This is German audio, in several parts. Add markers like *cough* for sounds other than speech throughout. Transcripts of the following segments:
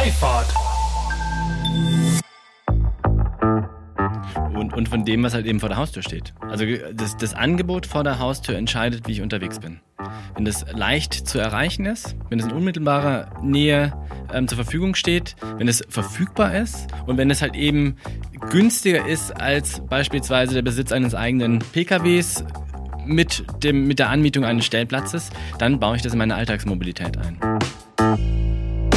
Freifahrt. Und, und von dem, was halt eben vor der Haustür steht. Also das, das Angebot vor der Haustür entscheidet, wie ich unterwegs bin. Wenn das leicht zu erreichen ist, wenn es in unmittelbarer Nähe ähm, zur Verfügung steht, wenn es verfügbar ist und wenn es halt eben günstiger ist als beispielsweise der Besitz eines eigenen PKWs mit, dem, mit der Anmietung eines Stellplatzes, dann baue ich das in meine Alltagsmobilität ein.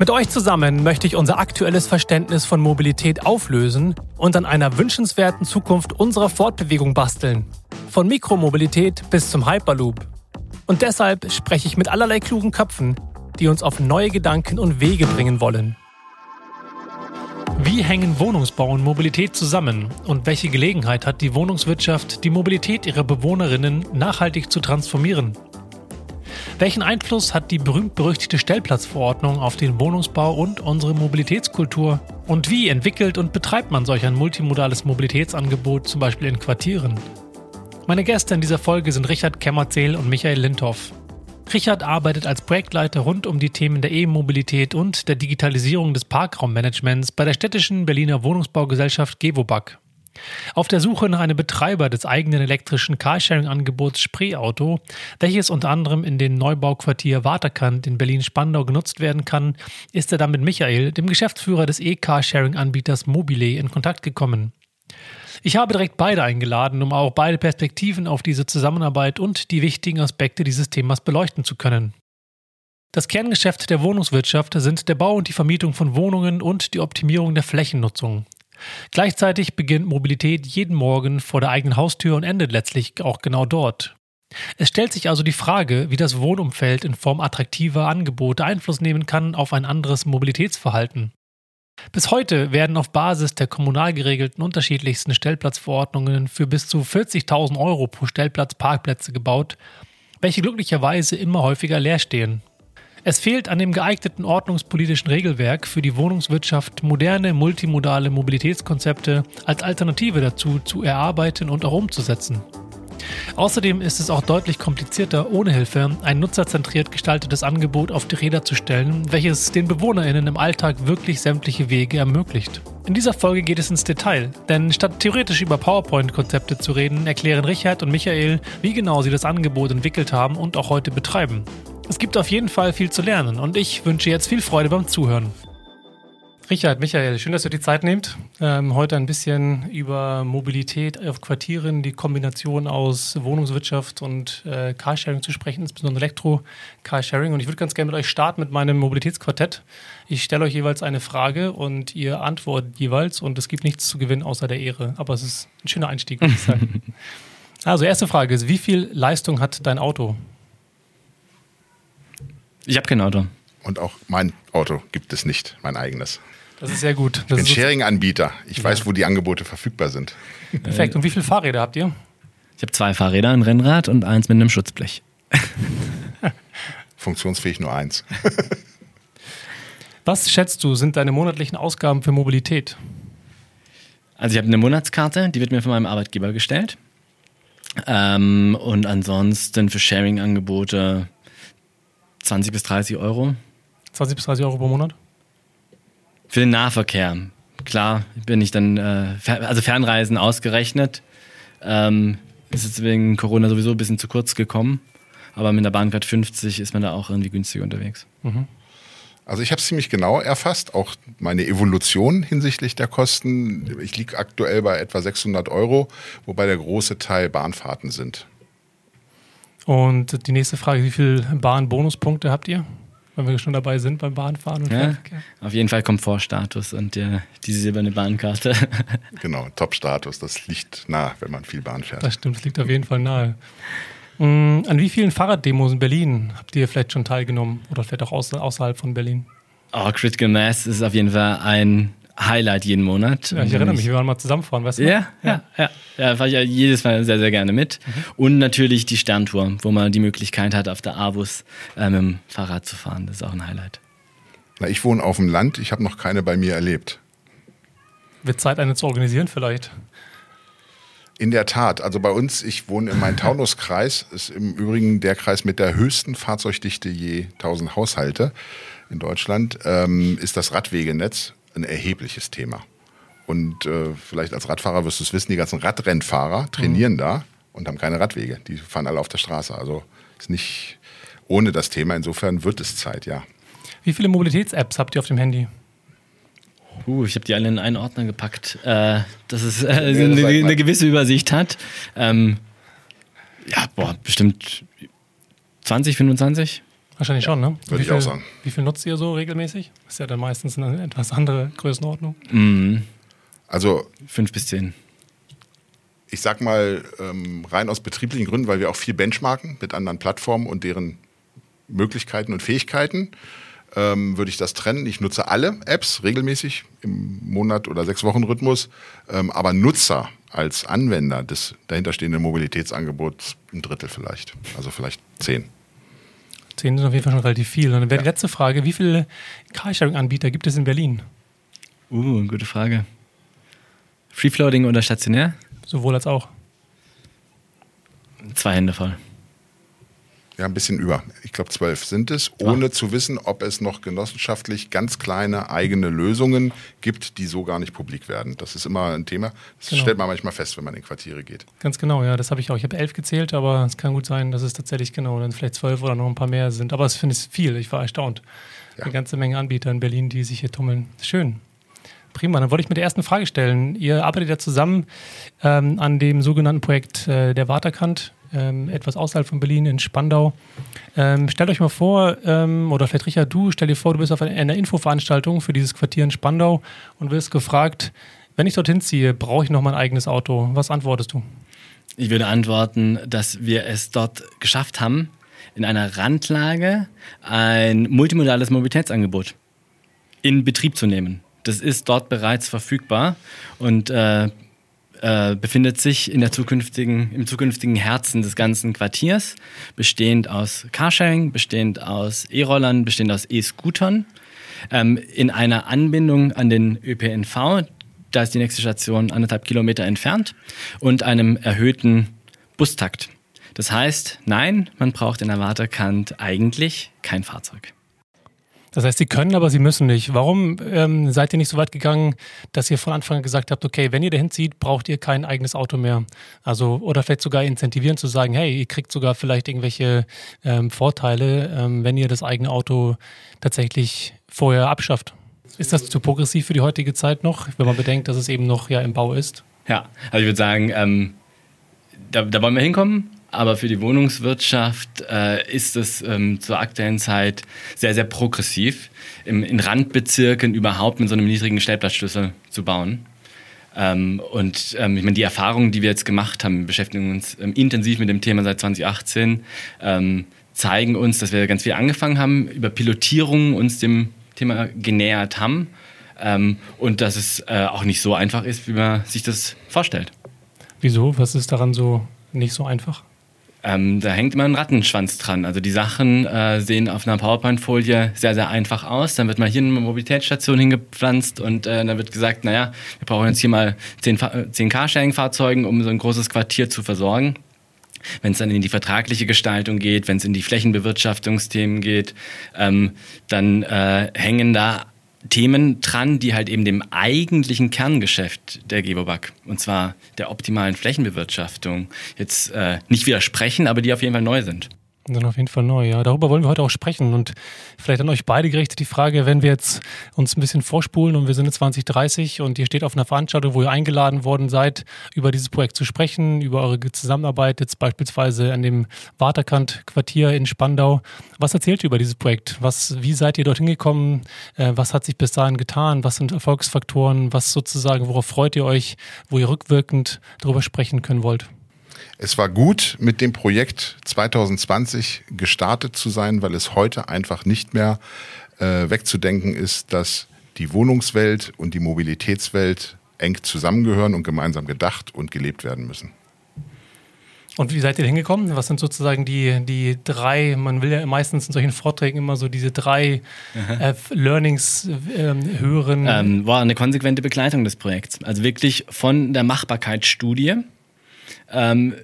Mit euch zusammen möchte ich unser aktuelles Verständnis von Mobilität auflösen und an einer wünschenswerten Zukunft unserer Fortbewegung basteln. Von Mikromobilität bis zum Hyperloop. Und deshalb spreche ich mit allerlei klugen Köpfen, die uns auf neue Gedanken und Wege bringen wollen. Wie hängen Wohnungsbau und Mobilität zusammen? Und welche Gelegenheit hat die Wohnungswirtschaft, die Mobilität ihrer Bewohnerinnen nachhaltig zu transformieren? Welchen Einfluss hat die berühmt-berüchtigte Stellplatzverordnung auf den Wohnungsbau und unsere Mobilitätskultur? Und wie entwickelt und betreibt man solch ein multimodales Mobilitätsangebot, zum Beispiel in Quartieren? Meine Gäste in dieser Folge sind Richard Kemmerzähl und Michael Lindhoff. Richard arbeitet als Projektleiter rund um die Themen der E-Mobilität und der Digitalisierung des Parkraummanagements bei der städtischen Berliner Wohnungsbaugesellschaft Gewobag. Auf der Suche nach einem Betreiber des eigenen elektrischen Carsharing-Angebots Spreeauto, welches unter anderem in den Neubauquartier Waterkant in Berlin-Spandau genutzt werden kann, ist er dann mit Michael, dem Geschäftsführer des E-Carsharing-Anbieters Mobile, in Kontakt gekommen. Ich habe direkt beide eingeladen, um auch beide Perspektiven auf diese Zusammenarbeit und die wichtigen Aspekte dieses Themas beleuchten zu können. Das Kerngeschäft der Wohnungswirtschaft sind der Bau und die Vermietung von Wohnungen und die Optimierung der Flächennutzung. Gleichzeitig beginnt Mobilität jeden Morgen vor der eigenen Haustür und endet letztlich auch genau dort. Es stellt sich also die Frage, wie das Wohnumfeld in Form attraktiver Angebote Einfluss nehmen kann auf ein anderes Mobilitätsverhalten. Bis heute werden auf Basis der kommunal geregelten unterschiedlichsten Stellplatzverordnungen für bis zu 40.000 Euro pro Stellplatz Parkplätze gebaut, welche glücklicherweise immer häufiger leer stehen. Es fehlt an dem geeigneten ordnungspolitischen Regelwerk für die Wohnungswirtschaft moderne multimodale Mobilitätskonzepte als Alternative dazu zu erarbeiten und auch umzusetzen. Außerdem ist es auch deutlich komplizierter, ohne Hilfe ein nutzerzentriert gestaltetes Angebot auf die Räder zu stellen, welches den BewohnerInnen im Alltag wirklich sämtliche Wege ermöglicht. In dieser Folge geht es ins Detail, denn statt theoretisch über PowerPoint-Konzepte zu reden, erklären Richard und Michael, wie genau sie das Angebot entwickelt haben und auch heute betreiben. Es gibt auf jeden Fall viel zu lernen und ich wünsche jetzt viel Freude beim Zuhören. Richard, Michael, schön, dass ihr die Zeit nehmt. Ähm, heute ein bisschen über Mobilität auf Quartieren, die Kombination aus Wohnungswirtschaft und äh, Carsharing zu sprechen, insbesondere Elektro-Carsharing. Und ich würde ganz gerne mit euch starten mit meinem Mobilitätsquartett. Ich stelle euch jeweils eine Frage und ihr antwortet jeweils und es gibt nichts zu gewinnen außer der Ehre. Aber es ist ein schöner Einstieg, würde ich sagen. *laughs* also, erste Frage ist: Wie viel Leistung hat dein Auto? Ich habe kein Auto. Und auch mein Auto gibt es nicht, mein eigenes. Das ist sehr gut. Das ich bin Sharing-Anbieter. Ich ja. weiß, wo die Angebote verfügbar sind. Perfekt. Und wie viele Fahrräder habt ihr? Ich habe zwei Fahrräder, ein Rennrad und eins mit einem Schutzblech. *laughs* Funktionsfähig nur eins. *laughs* Was schätzt du, sind deine monatlichen Ausgaben für Mobilität? Also ich habe eine Monatskarte, die wird mir von meinem Arbeitgeber gestellt. Ähm, und ansonsten für Sharing-Angebote 20 bis 30 Euro. 20 bis 30 Euro pro Monat? Für den Nahverkehr. Klar, bin ich dann, äh, also Fernreisen ausgerechnet. Ähm, ist jetzt wegen Corona sowieso ein bisschen zu kurz gekommen. Aber mit der Bahncard 50 ist man da auch irgendwie günstiger unterwegs. Mhm. Also ich habe es ziemlich genau erfasst, auch meine Evolution hinsichtlich der Kosten. Ich liege aktuell bei etwa 600 Euro, wobei der große Teil Bahnfahrten sind. Und die nächste Frage, wie viele Bahnbonuspunkte habt ihr? Wenn wir schon dabei sind beim Bahnfahren und ja, Auf jeden Fall Komfortstatus und äh, die silberne Bahnkarte. *laughs* genau, Top-Status, das liegt nah, wenn man viel Bahn fährt. Das stimmt, das liegt auf jeden Fall nahe. Mhm, an wie vielen Fahrraddemos in Berlin habt ihr vielleicht schon teilgenommen oder vielleicht auch außer, außerhalb von Berlin? Oh, Critical Mass ist auf jeden Fall ein Highlight jeden Monat. Ja, ich erinnere mich, wir waren mal zusammenfahren, weißt du? Ja, ja, ja. Ja, fahre ich ja jedes Mal sehr, sehr gerne mit. Mhm. Und natürlich die Sterntour, wo man die Möglichkeit hat, auf der Avus äh, mit dem Fahrrad zu fahren. Das ist auch ein Highlight. Na, ich wohne auf dem Land, ich habe noch keine bei mir erlebt. Wird Zeit, eine zu organisieren vielleicht? In der Tat. Also bei uns, ich wohne im Main-Taunus-Kreis, ist im Übrigen der Kreis mit der höchsten Fahrzeugdichte je 1000 Haushalte in Deutschland, ähm, ist das Radwegenetz ein erhebliches Thema. Und äh, vielleicht als Radfahrer wirst du es wissen, die ganzen Radrennfahrer trainieren mhm. da und haben keine Radwege. Die fahren alle auf der Straße. Also ist nicht ohne das Thema. Insofern wird es Zeit, ja. Wie viele Mobilitäts-Apps habt ihr auf dem Handy? Uh, ich habe die alle in einen Ordner gepackt, äh, dass es äh, eine, eine, gewisse Übersicht hat. Ähm, ja, boah, bestimmt 20, 25. Wahrscheinlich schon, ne? Würde ich auch sagen. Wie viel nutzt ihr so regelmäßig? Ist ja dann meistens eine etwas andere Größenordnung. Mhm. Also. Fünf bis zehn. Ich sag mal, ähm, rein aus betrieblichen Gründen, weil wir auch viel benchmarken mit anderen Plattformen und deren Möglichkeiten und Fähigkeiten, ähm, würde ich das trennen. Ich nutze alle Apps regelmäßig im Monat- oder sechs Wochen Rhythmus, ähm, aber Nutzer als Anwender des dahinterstehenden Mobilitätsangebots ein Drittel vielleicht, also vielleicht zehn. Zehn sind auf jeden Fall schon relativ viel. Und dann wäre die letzte Frage: Wie viele Carsharing-Anbieter gibt es in Berlin? Uh, gute Frage. Free-Floating oder stationär? Sowohl als auch. Zwei Hände voll. Ja, ein bisschen über. Ich glaube, zwölf sind es, ohne Ach. zu wissen, ob es noch genossenschaftlich ganz kleine eigene Lösungen gibt, die so gar nicht publik werden. Das ist immer ein Thema. Das genau. stellt man manchmal fest, wenn man in Quartiere geht. Ganz genau, ja, das habe ich auch. Ich habe elf gezählt, aber es kann gut sein, dass es tatsächlich genau dann vielleicht zwölf oder noch ein paar mehr sind. Aber es finde ich viel. Ich war erstaunt. Ja. Eine ganze Menge Anbieter in Berlin, die sich hier tummeln. Schön. Prima, dann wollte ich mit der ersten Frage stellen. Ihr arbeitet ja zusammen ähm, an dem sogenannten Projekt äh, der Waterkant ähm, etwas außerhalb von Berlin in Spandau. Ähm, stellt euch mal vor, ähm, oder vielleicht Richard, du, stell dir vor, du bist auf einer Infoveranstaltung für dieses Quartier in Spandau und wirst gefragt, wenn ich dorthin ziehe, brauche ich noch mein eigenes Auto. Was antwortest du? Ich würde antworten, dass wir es dort geschafft haben, in einer Randlage ein multimodales Mobilitätsangebot in Betrieb zu nehmen. Das ist dort bereits verfügbar und äh, äh, befindet sich in der zukünftigen, im zukünftigen Herzen des ganzen Quartiers, bestehend aus Carsharing, bestehend aus E-Rollern, bestehend aus E-Scootern, ähm, in einer Anbindung an den ÖPNV, da ist die nächste Station anderthalb Kilometer entfernt, und einem erhöhten Bustakt. Das heißt, nein, man braucht in der Waterkant eigentlich kein Fahrzeug. Das heißt, Sie können, aber Sie müssen nicht. Warum ähm, seid ihr nicht so weit gegangen, dass ihr von Anfang an gesagt habt, okay, wenn ihr dahin zieht, braucht ihr kein eigenes Auto mehr? Also, oder vielleicht sogar incentivieren zu sagen, hey, ihr kriegt sogar vielleicht irgendwelche ähm, Vorteile, ähm, wenn ihr das eigene Auto tatsächlich vorher abschafft. Ist das zu progressiv für die heutige Zeit noch, wenn man bedenkt, dass es eben noch ja im Bau ist? Ja, also ich würde sagen, ähm, da, da wollen wir hinkommen. Aber für die Wohnungswirtschaft äh, ist es ähm, zur aktuellen Zeit sehr, sehr progressiv, im, in Randbezirken überhaupt mit so einem niedrigen Stellplatzschlüssel zu bauen. Ähm, und ähm, ich meine, die Erfahrungen, die wir jetzt gemacht haben, beschäftigen uns ähm, intensiv mit dem Thema seit 2018, ähm, zeigen uns, dass wir ganz viel angefangen haben, über Pilotierungen uns dem Thema genähert haben ähm, und dass es äh, auch nicht so einfach ist, wie man sich das vorstellt. Wieso? Was ist daran so nicht so einfach? Ähm, da hängt immer ein Rattenschwanz dran. Also die Sachen äh, sehen auf einer PowerPoint-Folie sehr, sehr einfach aus. Dann wird mal hier eine Mobilitätsstation hingepflanzt und äh, dann wird gesagt, naja, wir brauchen jetzt hier mal zehn, zehn Carsharing-Fahrzeugen, um so ein großes Quartier zu versorgen. Wenn es dann in die vertragliche Gestaltung geht, wenn es in die Flächenbewirtschaftungsthemen geht, ähm, dann äh, hängen da Themen dran, die halt eben dem eigentlichen Kerngeschäft der Gebobag, und zwar der optimalen Flächenbewirtschaftung, jetzt äh, nicht widersprechen, aber die auf jeden Fall neu sind. Dann auf jeden Fall neu, ja. Darüber wollen wir heute auch sprechen. Und vielleicht an euch beide gerichtet die Frage, wenn wir jetzt uns ein bisschen vorspulen und wir sind jetzt 2030 und ihr steht auf einer Veranstaltung, wo ihr eingeladen worden seid, über dieses Projekt zu sprechen, über eure Zusammenarbeit, jetzt beispielsweise an dem Waterkant-Quartier in Spandau. Was erzählt ihr über dieses Projekt? Was, wie seid ihr dorthin gekommen? Äh, was hat sich bis dahin getan? Was sind Erfolgsfaktoren? Was sozusagen, worauf freut ihr euch, wo ihr rückwirkend darüber sprechen können wollt? Es war gut, mit dem Projekt 2020 gestartet zu sein, weil es heute einfach nicht mehr äh, wegzudenken ist, dass die Wohnungswelt und die Mobilitätswelt eng zusammengehören und gemeinsam gedacht und gelebt werden müssen. Und wie seid ihr hingekommen? Was sind sozusagen die, die drei, man will ja meistens in solchen Vorträgen immer so diese drei äh, Learnings äh, hören. Ähm, war eine konsequente Begleitung des Projekts. Also wirklich von der Machbarkeitsstudie ähm,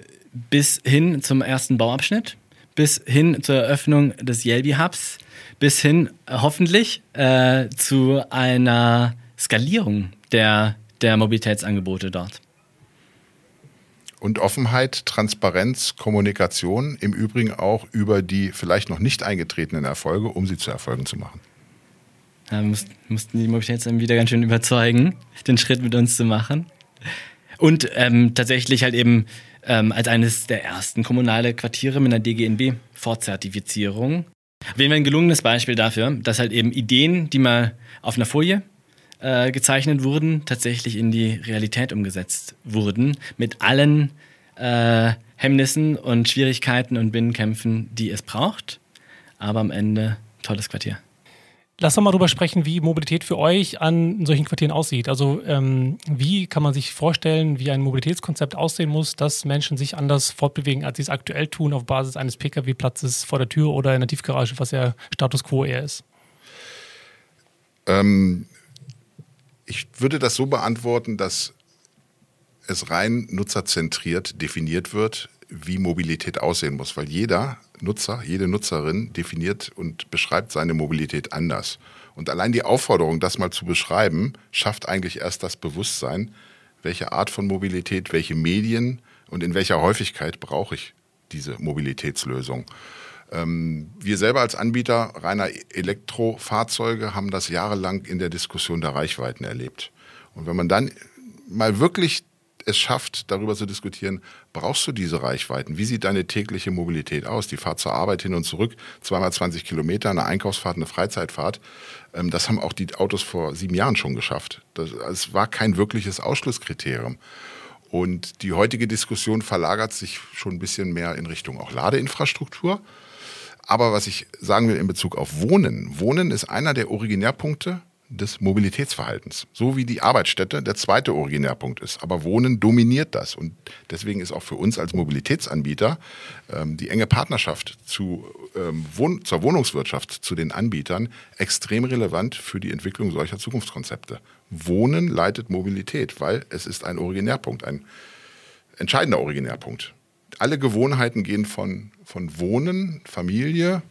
bis hin zum ersten Bauabschnitt, bis hin zur Eröffnung des Yelby Hubs, bis hin äh, hoffentlich äh, zu einer Skalierung der, der Mobilitätsangebote dort. Und Offenheit, Transparenz, Kommunikation, im Übrigen auch über die vielleicht noch nicht eingetretenen Erfolge, um sie zu Erfolgen zu machen. Ja, wir mussten, mussten die Mobilitätsanbieter ganz schön überzeugen, den Schritt mit uns zu machen. Und ähm, tatsächlich halt eben ähm, als eines der ersten kommunale Quartiere mit einer DGNB-Vorzertifizierung. Wählen wir ein gelungenes Beispiel dafür, dass halt eben Ideen, die mal auf einer Folie äh, gezeichnet wurden, tatsächlich in die Realität umgesetzt wurden, mit allen äh, Hemmnissen und Schwierigkeiten und Binnenkämpfen, die es braucht. Aber am Ende tolles Quartier. Lass doch mal darüber sprechen, wie Mobilität für euch an solchen Quartieren aussieht. Also ähm, wie kann man sich vorstellen, wie ein Mobilitätskonzept aussehen muss, dass Menschen sich anders fortbewegen, als sie es aktuell tun, auf Basis eines Pkw-Platzes vor der Tür oder in der Tiefgarage, was ja Status quo eher ist? Ähm, ich würde das so beantworten, dass es rein nutzerzentriert definiert wird, wie Mobilität aussehen muss, weil jeder Nutzer, jede Nutzerin definiert und beschreibt seine Mobilität anders. Und allein die Aufforderung, das mal zu beschreiben, schafft eigentlich erst das Bewusstsein, welche Art von Mobilität, welche Medien und in welcher Häufigkeit brauche ich diese Mobilitätslösung. Ähm, wir selber als Anbieter reiner Elektrofahrzeuge haben das jahrelang in der Diskussion der Reichweiten erlebt. Und wenn man dann mal wirklich es schafft, darüber zu diskutieren, brauchst du diese Reichweiten? Wie sieht deine tägliche Mobilität aus? Die Fahrt zur Arbeit hin und zurück, zweimal 20 Kilometer, eine Einkaufsfahrt, eine Freizeitfahrt. Ähm, das haben auch die Autos vor sieben Jahren schon geschafft. Das, es war kein wirkliches Ausschlusskriterium. Und die heutige Diskussion verlagert sich schon ein bisschen mehr in Richtung auch Ladeinfrastruktur. Aber was ich sagen will in Bezug auf Wohnen, Wohnen ist einer der Originärpunkte des Mobilitätsverhaltens. So wie die Arbeitsstätte der zweite Originärpunkt ist. Aber Wohnen dominiert das. Und deswegen ist auch für uns als Mobilitätsanbieter ähm, die enge Partnerschaft zu, ähm, Wohn zur Wohnungswirtschaft, zu den Anbietern extrem relevant für die Entwicklung solcher Zukunftskonzepte. Wohnen leitet Mobilität, weil es ist ein Originärpunkt, ein entscheidender Originärpunkt alle Gewohnheiten gehen von, von Wohnen, Familie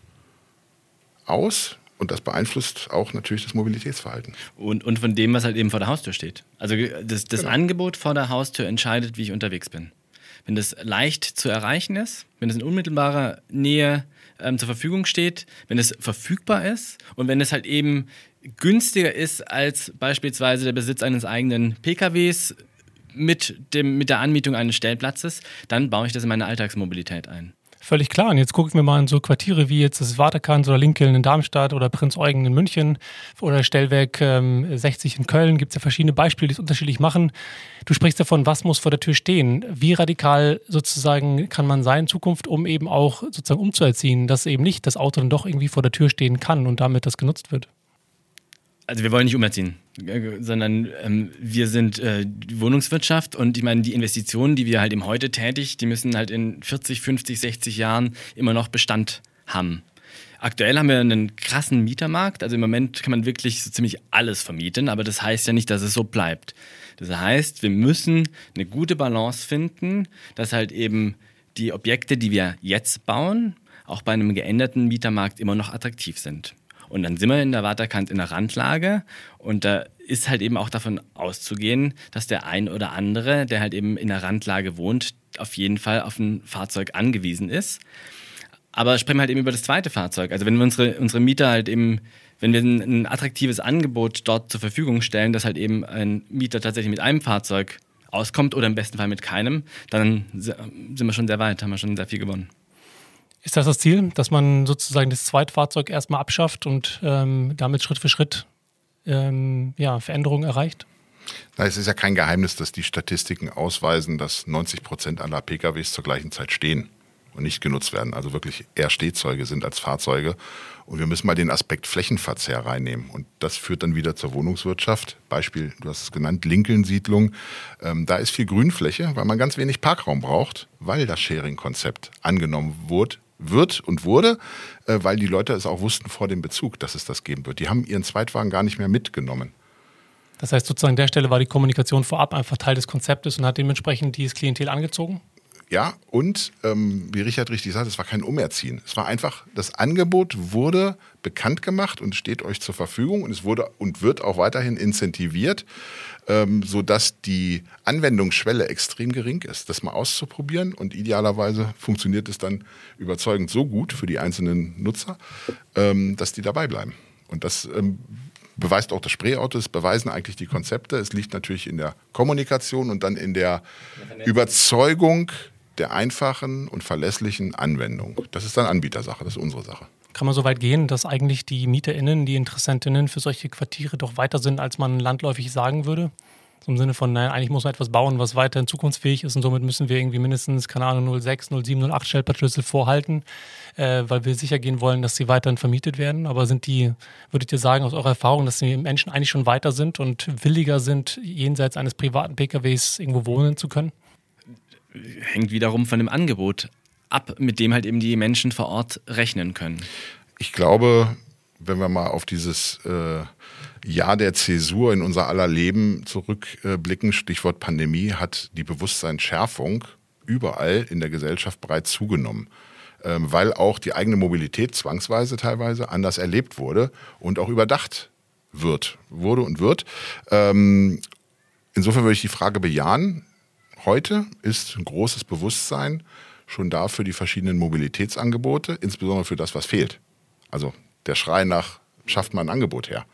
aus. Und das beeinflusst auch natürlich das Mobilitätsverhalten. Und, und von dem, was halt eben vor der Haustür steht. Also das, das genau. Angebot vor der Haustür entscheidet, wie ich unterwegs bin. Wenn das leicht zu erreichen ist, wenn es in unmittelbarer Nähe ähm, zur Verfügung steht, wenn es verfügbar ist und wenn es halt eben günstiger ist als beispielsweise der Besitz eines eigenen PKWs, mit, dem, mit der Anmietung eines Stellplatzes, dann baue ich das in meine Alltagsmobilität ein. Völlig klar. Und jetzt gucken wir mal in so Quartiere wie jetzt das Waterkant oder Lincoln in Darmstadt oder Prinz Eugen in München oder Stellwerk ähm, 60 in Köln. Gibt es ja verschiedene Beispiele, die es unterschiedlich machen. Du sprichst davon, was muss vor der Tür stehen. Wie radikal sozusagen kann man sein in Zukunft, um eben auch sozusagen umzuerziehen, dass eben nicht das Auto dann doch irgendwie vor der Tür stehen kann und damit das genutzt wird? Also wir wollen nicht umerziehen, sondern ähm, wir sind äh, Wohnungswirtschaft und ich meine, die Investitionen, die wir halt eben heute tätig, die müssen halt in 40, 50, 60 Jahren immer noch Bestand haben. Aktuell haben wir einen krassen Mietermarkt, also im Moment kann man wirklich so ziemlich alles vermieten, aber das heißt ja nicht, dass es so bleibt. Das heißt, wir müssen eine gute Balance finden, dass halt eben die Objekte, die wir jetzt bauen, auch bei einem geänderten Mietermarkt immer noch attraktiv sind. Und dann sind wir in der Waterkant in der Randlage und da ist halt eben auch davon auszugehen, dass der ein oder andere, der halt eben in der Randlage wohnt, auf jeden Fall auf ein Fahrzeug angewiesen ist. Aber sprechen wir halt eben über das zweite Fahrzeug. Also wenn wir unsere, unsere Mieter halt eben, wenn wir ein, ein attraktives Angebot dort zur Verfügung stellen, dass halt eben ein Mieter tatsächlich mit einem Fahrzeug auskommt oder im besten Fall mit keinem, dann sind wir schon sehr weit, haben wir schon sehr viel gewonnen. Ist das das Ziel, dass man sozusagen das Zweitfahrzeug erstmal abschafft und ähm, damit Schritt für Schritt ähm, ja, Veränderungen erreicht? Na, es ist ja kein Geheimnis, dass die Statistiken ausweisen, dass 90 Prozent aller PKWs zur gleichen Zeit stehen und nicht genutzt werden. Also wirklich eher Stehzeuge sind als Fahrzeuge. Und wir müssen mal den Aspekt Flächenverzehr reinnehmen. Und das führt dann wieder zur Wohnungswirtschaft. Beispiel, du hast es genannt, Lincoln-Siedlung. Ähm, da ist viel Grünfläche, weil man ganz wenig Parkraum braucht, weil das Sharing-Konzept angenommen wurde, wird und wurde, äh, weil die Leute es auch wussten vor dem Bezug, dass es das geben wird. Die haben ihren Zweitwagen gar nicht mehr mitgenommen. Das heißt, sozusagen an der Stelle war die Kommunikation vorab einfach Teil des Konzeptes und hat dementsprechend dieses Klientel angezogen? Ja, und ähm, wie Richard richtig sagt, es war kein Umerziehen. Es war einfach, das Angebot wurde bekannt gemacht und steht euch zur Verfügung und es wurde und wird auch weiterhin incentiviert, ähm, sodass die Anwendungsschwelle extrem gering ist, das mal auszuprobieren und idealerweise funktioniert es dann überzeugend so gut für die einzelnen Nutzer, ähm, dass die dabei bleiben. Und das ähm, beweist auch das Spreeauto, es beweisen eigentlich die Konzepte. Es liegt natürlich in der Kommunikation und dann in der Überzeugung der einfachen und verlässlichen Anwendung. Das ist dann Anbietersache, das ist unsere Sache. Kann man so weit gehen, dass eigentlich die MieterInnen, die Interessentinnen für solche Quartiere doch weiter sind, als man landläufig sagen würde? Im Sinne von, naja, eigentlich muss man etwas bauen, was weiterhin zukunftsfähig ist und somit müssen wir irgendwie mindestens, keine Ahnung, 06, 07, 08 Stellplatzschlüssel vorhalten, äh, weil wir sicher gehen wollen, dass sie weiterhin vermietet werden. Aber sind die, würdet ihr sagen, aus eurer Erfahrung, dass die Menschen eigentlich schon weiter sind und williger sind, jenseits eines privaten PKWs irgendwo wohnen zu können? Hängt wiederum von dem Angebot ab, mit dem halt eben die Menschen vor Ort rechnen können. Ich glaube, wenn wir mal auf dieses äh, Jahr der Zäsur in unser aller Leben zurückblicken, Stichwort Pandemie, hat die Bewusstseinsschärfung überall in der Gesellschaft bereits zugenommen ähm, weil auch die eigene Mobilität zwangsweise teilweise anders erlebt wurde und auch überdacht wird, wurde und wird. Ähm, insofern würde ich die Frage bejahen. Heute ist ein großes Bewusstsein schon da für die verschiedenen Mobilitätsangebote, insbesondere für das, was fehlt. Also der Schrei nach, schafft man ein Angebot her.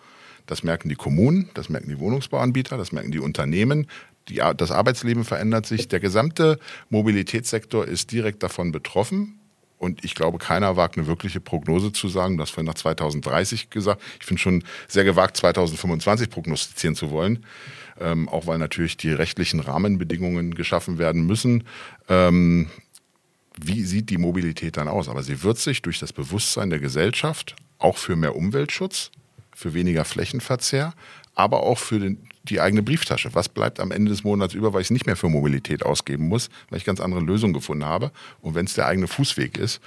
Das merken die Kommunen, das merken die Wohnungsbauanbieter, das merken die Unternehmen. Die, das Arbeitsleben verändert sich. Der gesamte Mobilitätssektor ist direkt davon betroffen. Und ich glaube, keiner wagt eine wirkliche Prognose zu sagen. Das vorhin nach 2030 gesagt. Ich finde schon sehr gewagt, 2025 prognostizieren zu wollen ähm, auch weil natürlich die rechtlichen Rahmenbedingungen geschaffen werden müssen. Ähm, wie sieht die Mobilität dann aus? Aber sie wird sich durch das Bewusstsein der Gesellschaft auch für mehr Umweltschutz, für weniger Flächenverzehr, aber auch für den, die eigene Brieftasche. Was bleibt am Ende des Monats über, weil ich es nicht mehr für Mobilität ausgeben muss, weil ich ganz andere Lösungen gefunden habe. Und wenn es der eigene Fußweg ist,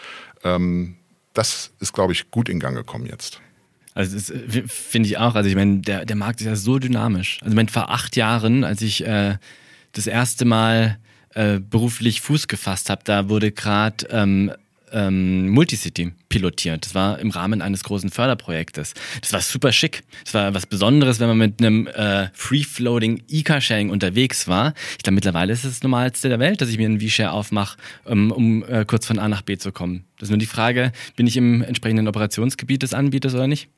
ähm, das ist, glaube ich, gut in Gang gekommen jetzt. Also das äh, finde ich auch. Also ich meine, der, der Markt ist ja so dynamisch. Also ich meine, vor acht Jahren, als ich äh, das erste Mal äh, beruflich Fuß gefasst habe, da wurde gerade ähm, ähm, Multicity pilotiert. Das war im Rahmen eines großen Förderprojektes. Das war super schick. Das war was Besonderes, wenn man mit einem äh, Free-Floating E-Car-Sharing unterwegs war. Ich glaube, mittlerweile ist es das Normalste der Welt, dass ich mir einen V-Share aufmache, um, um äh, kurz von A nach B zu kommen. Das ist nur die Frage, bin ich im entsprechenden Operationsgebiet des Anbieters oder nicht?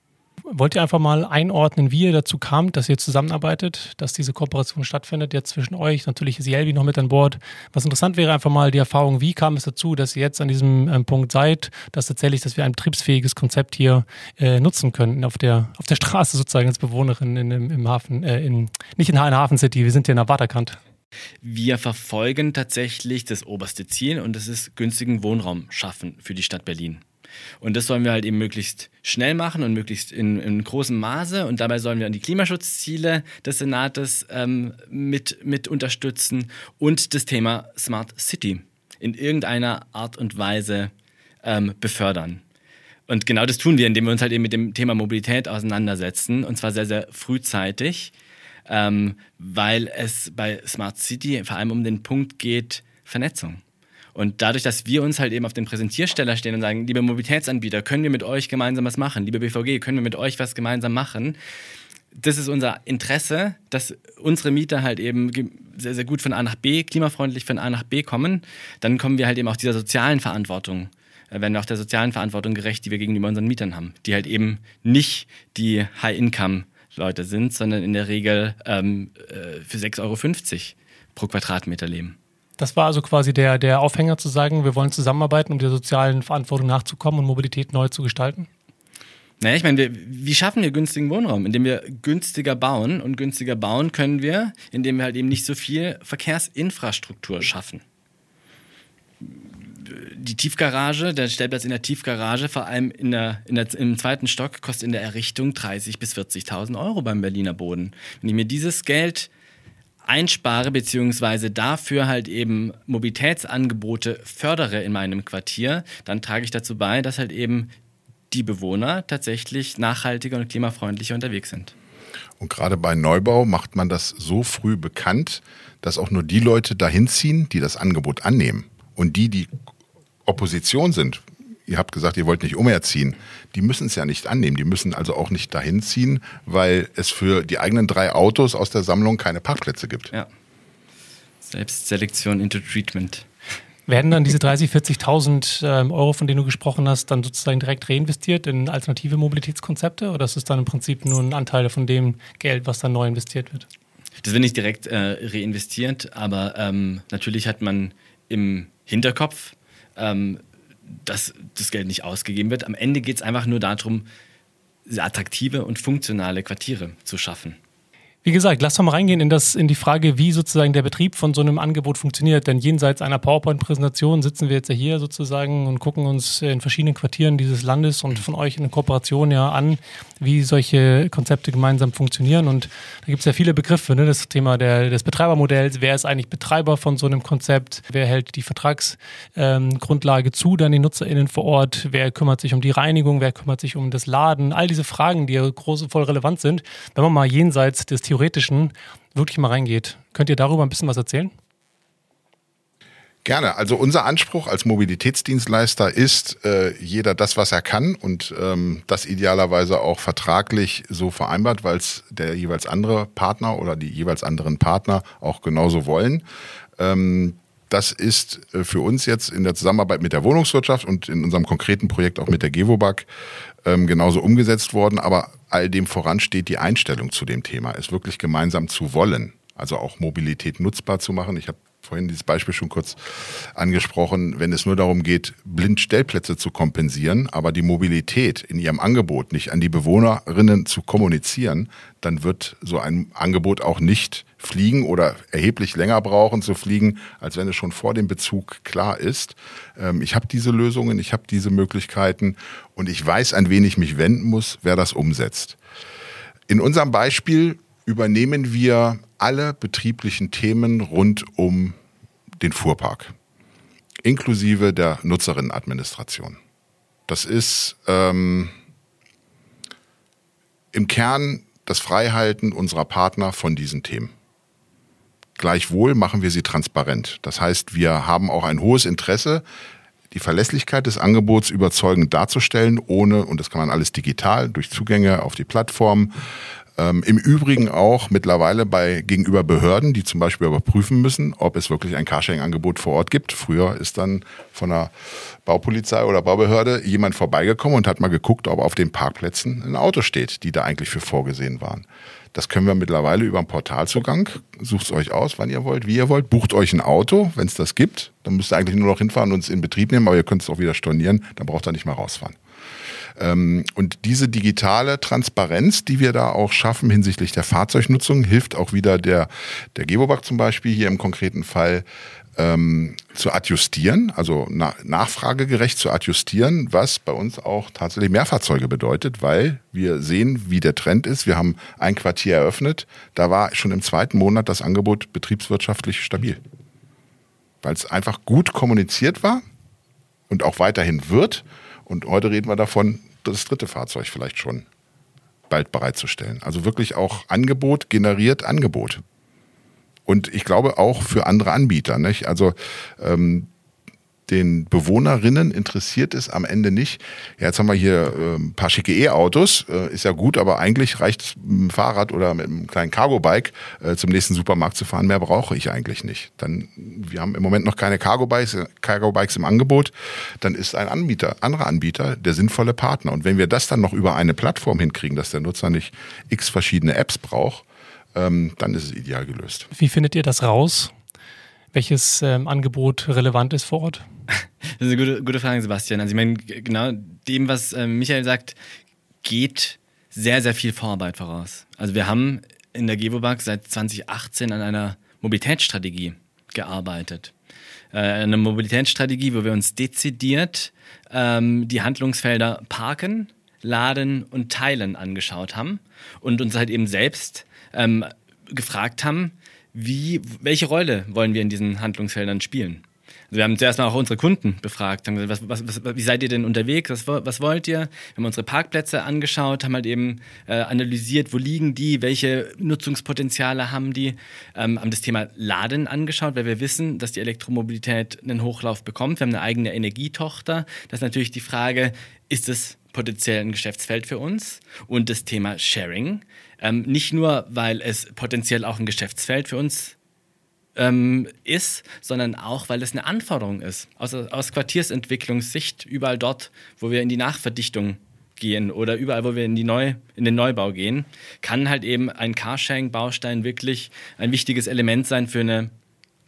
Wollt ihr einfach mal einordnen, wie ihr dazu kamt, dass ihr zusammenarbeitet, dass diese Kooperation stattfindet, jetzt zwischen euch? Natürlich ist Jelvi noch mit an Bord. Was interessant wäre, einfach mal die Erfahrung, wie kam es dazu, dass ihr jetzt an diesem ähm, Punkt seid, dass tatsächlich, dass wir ein betriebsfähiges Konzept hier äh, nutzen können, auf der, auf der Straße sozusagen als Bewohnerin in, im, im Hafen, äh, in, nicht in einer Hafen City, wir sind hier in der Waterkant. Wir verfolgen tatsächlich das oberste Ziel und das ist günstigen Wohnraum schaffen für die Stadt Berlin. Und das sollen wir halt eben möglichst schnell machen und möglichst in, in großem Maße. Und dabei sollen wir die Klimaschutzziele des Senates ähm, mit, mit unterstützen und das Thema Smart City in irgendeiner Art und Weise ähm, befördern. Und genau das tun wir, indem wir uns halt eben mit dem Thema Mobilität auseinandersetzen und zwar sehr, sehr frühzeitig, ähm, weil es bei Smart City vor allem um den Punkt geht, Vernetzung. Und dadurch, dass wir uns halt eben auf den Präsentiersteller stehen und sagen, liebe Mobilitätsanbieter, können wir mit euch gemeinsam was machen? Liebe BVG, können wir mit euch was gemeinsam machen? Das ist unser Interesse, dass unsere Mieter halt eben sehr, sehr gut von A nach B, klimafreundlich von A nach B kommen. Dann kommen wir halt eben auch dieser sozialen Verantwortung äh, werden wir auch der sozialen Verantwortung gerecht, die wir gegenüber unseren Mietern haben, die halt eben nicht die High-Income-Leute sind, sondern in der Regel ähm, äh, für 6,50 Euro pro Quadratmeter leben. Das war also quasi der, der Aufhänger zu sagen, wir wollen zusammenarbeiten, um der sozialen Verantwortung nachzukommen und Mobilität neu zu gestalten? Naja, ich meine, wie schaffen wir günstigen Wohnraum? Indem wir günstiger bauen. Und günstiger bauen können wir, indem wir halt eben nicht so viel Verkehrsinfrastruktur schaffen. die Tiefgarage, der Stellplatz in der Tiefgarage, vor allem in der, in der, im zweiten Stock, kostet in der Errichtung 30.000 bis 40.000 Euro beim Berliner Boden. Wenn ich mir dieses Geld einspare, beziehungsweise dafür halt eben Mobilitätsangebote fördere in meinem Quartier, dann trage ich dazu bei, dass halt eben die Bewohner tatsächlich nachhaltiger und klimafreundlicher unterwegs sind. Und gerade bei Neubau macht man das so früh bekannt, dass auch nur die Leute dahin ziehen, die das Angebot annehmen. Und die, die Opposition sind, ihr habt gesagt, ihr wollt nicht umerziehen, die müssen es ja nicht annehmen. Die müssen also auch nicht dahin ziehen, weil es für die eigenen drei Autos aus der Sammlung keine Parkplätze gibt. Ja. Selbstselektion into Treatment. Werden dann diese 30.000, 40.000 ähm, Euro, von denen du gesprochen hast, dann sozusagen direkt reinvestiert in alternative Mobilitätskonzepte oder ist es dann im Prinzip nur ein Anteil von dem Geld, was dann neu investiert wird? Das wird nicht direkt äh, reinvestiert, aber ähm, natürlich hat man im Hinterkopf, ähm, dass das Geld nicht ausgegeben wird. Am Ende geht es einfach nur darum, attraktive und funktionale Quartiere zu schaffen. Wie gesagt, lass doch mal reingehen in, das, in die Frage, wie sozusagen der Betrieb von so einem Angebot funktioniert. Denn jenseits einer PowerPoint-Präsentation sitzen wir jetzt ja hier sozusagen und gucken uns in verschiedenen Quartieren dieses Landes und von euch in Kooperation ja an, wie solche Konzepte gemeinsam funktionieren. Und da gibt es ja viele Begriffe, ne? das Thema der, des Betreibermodells. Wer ist eigentlich Betreiber von so einem Konzept? Wer hält die Vertragsgrundlage ähm, zu, dann die NutzerInnen vor Ort? Wer kümmert sich um die Reinigung? Wer kümmert sich um das Laden? All diese Fragen, die ja groß, voll relevant sind. Wenn man mal jenseits des Theoretischen wirklich mal reingeht. Könnt ihr darüber ein bisschen was erzählen? Gerne. Also unser Anspruch als Mobilitätsdienstleister ist, äh, jeder das, was er kann und ähm, das idealerweise auch vertraglich so vereinbart, weil es der jeweils andere Partner oder die jeweils anderen Partner auch genauso wollen. Ähm, das ist äh, für uns jetzt in der Zusammenarbeit mit der Wohnungswirtschaft und in unserem konkreten Projekt auch mit der Gewobag ähm, genauso umgesetzt worden. Aber all dem voran steht die Einstellung zu dem Thema, es wirklich gemeinsam zu wollen. Also auch Mobilität nutzbar zu machen. Ich habe vorhin dieses Beispiel schon kurz angesprochen, wenn es nur darum geht, blind Stellplätze zu kompensieren, aber die Mobilität in ihrem Angebot nicht an die Bewohnerinnen zu kommunizieren, dann wird so ein Angebot auch nicht fliegen oder erheblich länger brauchen zu fliegen, als wenn es schon vor dem Bezug klar ist. Ähm, ich habe diese Lösungen, ich habe diese Möglichkeiten und ich weiß, an wen ich mich wenden muss, wer das umsetzt. In unserem Beispiel übernehmen wir alle betrieblichen Themen rund um den Fuhrpark, inklusive der Nutzerinnenadministration. Das ist ähm, im Kern das Freihalten unserer Partner von diesen Themen. Gleichwohl machen wir sie transparent. Das heißt, wir haben auch ein hohes Interesse, die Verlässlichkeit des Angebots überzeugend darzustellen, ohne, und das kann man alles digital durch Zugänge auf die Plattform, ähm, Im Übrigen auch mittlerweile bei gegenüber Behörden, die zum Beispiel überprüfen müssen, ob es wirklich ein Carsharing-Angebot vor Ort gibt. Früher ist dann von der Baupolizei oder Baubehörde jemand vorbeigekommen und hat mal geguckt, ob auf den Parkplätzen ein Auto steht, die da eigentlich für vorgesehen waren. Das können wir mittlerweile über einen Portalzugang. Sucht euch aus, wann ihr wollt, wie ihr wollt. Bucht euch ein Auto, wenn es das gibt. Dann müsst ihr eigentlich nur noch hinfahren und es in Betrieb nehmen, aber ihr könnt es auch wieder stornieren. Dann braucht ihr nicht mehr rausfahren. Ähm, und diese digitale Transparenz, die wir da auch schaffen hinsichtlich der Fahrzeugnutzung, hilft auch wieder der, der Gebobach zum Beispiel hier im konkreten Fall ähm, zu adjustieren, also na, nachfragegerecht zu adjustieren, was bei uns auch tatsächlich Mehrfahrzeuge bedeutet, weil wir sehen, wie der Trend ist. Wir haben ein Quartier eröffnet, da war schon im zweiten Monat das Angebot betriebswirtschaftlich stabil, weil es einfach gut kommuniziert war und auch weiterhin wird. Und heute reden wir davon, das dritte Fahrzeug vielleicht schon bald bereitzustellen. Also wirklich auch Angebot generiert Angebot. Und ich glaube auch für andere Anbieter. Nicht? Also ähm, den Bewohnerinnen interessiert es am Ende nicht. Ja, jetzt haben wir hier äh, ein paar schicke E-Autos, äh, ist ja gut, aber eigentlich reicht es mit dem Fahrrad oder mit einem kleinen Cargo-Bike äh, zum nächsten Supermarkt zu fahren. Mehr brauche ich eigentlich nicht. Dann, wir haben im Moment noch keine Cargo-Bikes Cargo -Bikes im Angebot. Dann ist ein Anbieter, anderer Anbieter, der sinnvolle Partner. Und wenn wir das dann noch über eine Plattform hinkriegen, dass der Nutzer nicht x verschiedene Apps braucht, ähm, dann ist es ideal gelöst. Wie findet ihr das raus? Welches ähm, Angebot relevant ist vor Ort? Das ist eine gute, gute Frage, Sebastian. Also ich meine, genau dem, was äh, Michael sagt, geht sehr, sehr viel Vorarbeit voraus. Also wir haben in der Gewobag seit 2018 an einer Mobilitätsstrategie gearbeitet. äh, eine Mobilitätsstrategie, wo wir uns dezidiert ähm, die Handlungsfelder Parken, Laden und Teilen angeschaut haben und uns halt eben selbst ähm, gefragt haben, wie, welche Rolle wollen wir in diesen Handlungsfeldern spielen? Also wir haben zuerst mal auch unsere Kunden befragt, haben gesagt, was, was, was, wie seid ihr denn unterwegs, was, was, wollt ihr? Wir haben unsere Parkplätze angeschaut, haben halt eben äh, analysiert, wo liegen die, welche Nutzungspotenziale haben die, ähm, haben das Thema Laden angeschaut, weil wir wissen, dass die Elektromobilität einen Hochlauf bekommt. Wir haben eine eigene Energietochter. Das ist natürlich die Frage, ist es potenziell ein Geschäftsfeld für uns? Und das Thema Sharing. Ähm, nicht nur, weil es potenziell auch ein Geschäftsfeld für uns ähm, ist, sondern auch, weil es eine Anforderung ist. Aus, aus Quartiersentwicklungssicht, überall dort, wo wir in die Nachverdichtung gehen oder überall, wo wir in, die Neu, in den Neubau gehen, kann halt eben ein Carsharing-Baustein wirklich ein wichtiges Element sein für eine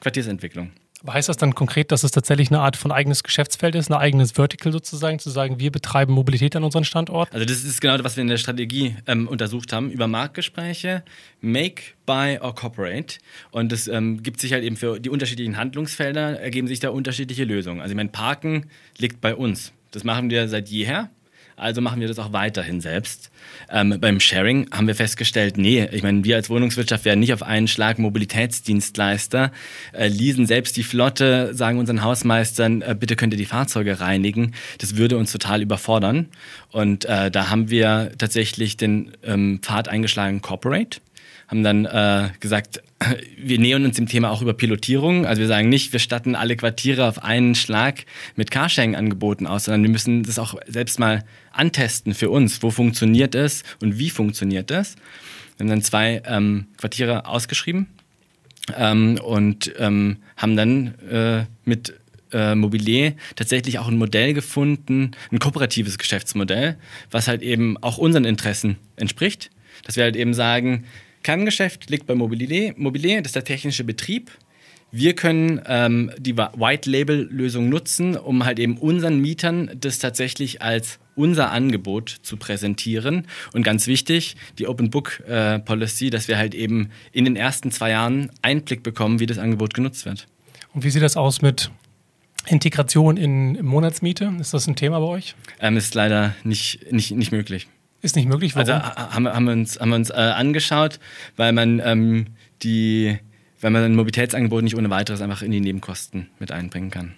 Quartiersentwicklung. Aber heißt das dann konkret, dass es tatsächlich eine Art von eigenes Geschäftsfeld ist, ein eigenes Vertical sozusagen, zu sagen, wir betreiben Mobilität an unseren Standort? Also das ist genau das, was wir in der Strategie ähm, untersucht haben, über Marktgespräche, Make, Buy or Cooperate. Und es ähm, gibt sich halt eben für die unterschiedlichen Handlungsfelder, ergeben sich da unterschiedliche Lösungen. Also ich meine, Parken liegt bei uns. Das machen wir seit jeher. Also machen wir das auch weiterhin selbst. Ähm, beim Sharing haben wir festgestellt, nee, ich meine, wir als Wohnungswirtschaft werden nicht auf einen Schlag Mobilitätsdienstleister, äh, leasen selbst die Flotte, sagen unseren Hausmeistern, äh, bitte könnt ihr die Fahrzeuge reinigen. Das würde uns total überfordern. Und äh, da haben wir tatsächlich den ähm, Pfad eingeschlagen, Corporate haben dann äh, gesagt, wir nähern uns dem Thema auch über Pilotierung. Also wir sagen nicht, wir statten alle Quartiere auf einen Schlag mit Carsharing-Angeboten aus, sondern wir müssen das auch selbst mal antesten für uns. Wo funktioniert es und wie funktioniert es? Wir haben dann zwei ähm, Quartiere ausgeschrieben ähm, und ähm, haben dann äh, mit äh, Mobilier tatsächlich auch ein Modell gefunden, ein kooperatives Geschäftsmodell, was halt eben auch unseren Interessen entspricht. Dass wir halt eben sagen, Kerngeschäft liegt bei Mobilier. Mobilier, das ist der technische Betrieb. Wir können ähm, die White-Label-Lösung nutzen, um halt eben unseren Mietern das tatsächlich als unser Angebot zu präsentieren. Und ganz wichtig, die Open Book äh, Policy, dass wir halt eben in den ersten zwei Jahren Einblick bekommen, wie das Angebot genutzt wird. Und wie sieht das aus mit Integration in Monatsmiete? Ist das ein Thema bei euch? Ähm, ist leider nicht, nicht, nicht möglich. Ist nicht möglich, warum? Also haben, haben wir uns, haben wir uns äh, angeschaut, weil man ähm, die, weil man ein Mobilitätsangebot nicht ohne weiteres einfach in die Nebenkosten mit einbringen kann.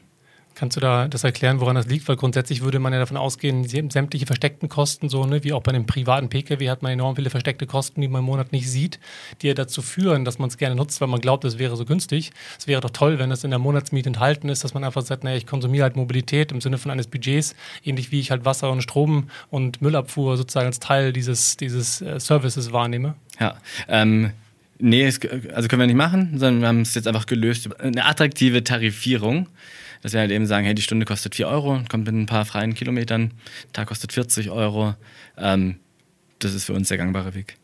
Kannst du da das erklären, woran das liegt? Weil grundsätzlich würde man ja davon ausgehen, sämtliche versteckten Kosten, so ne, wie auch bei einem privaten Pkw, hat man enorm viele versteckte Kosten, die man im Monat nicht sieht, die ja dazu führen, dass man es gerne nutzt, weil man glaubt, es wäre so günstig. Es wäre doch toll, wenn es in der Monatsmiete enthalten ist, dass man einfach sagt, naja, ich konsumiere halt Mobilität im Sinne von eines Budgets, ähnlich wie ich halt Wasser und Strom und Müllabfuhr sozusagen als Teil dieses, dieses äh, Services wahrnehme. Ja, ähm, Nee, also können wir nicht machen, sondern wir haben es jetzt einfach gelöst. Eine attraktive Tarifierung dass wir halt eben sagen, hey, die Stunde kostet 4 Euro, kommt mit ein paar freien Kilometern, Tag kostet 40 Euro. Ähm, das ist für uns der gangbare Weg.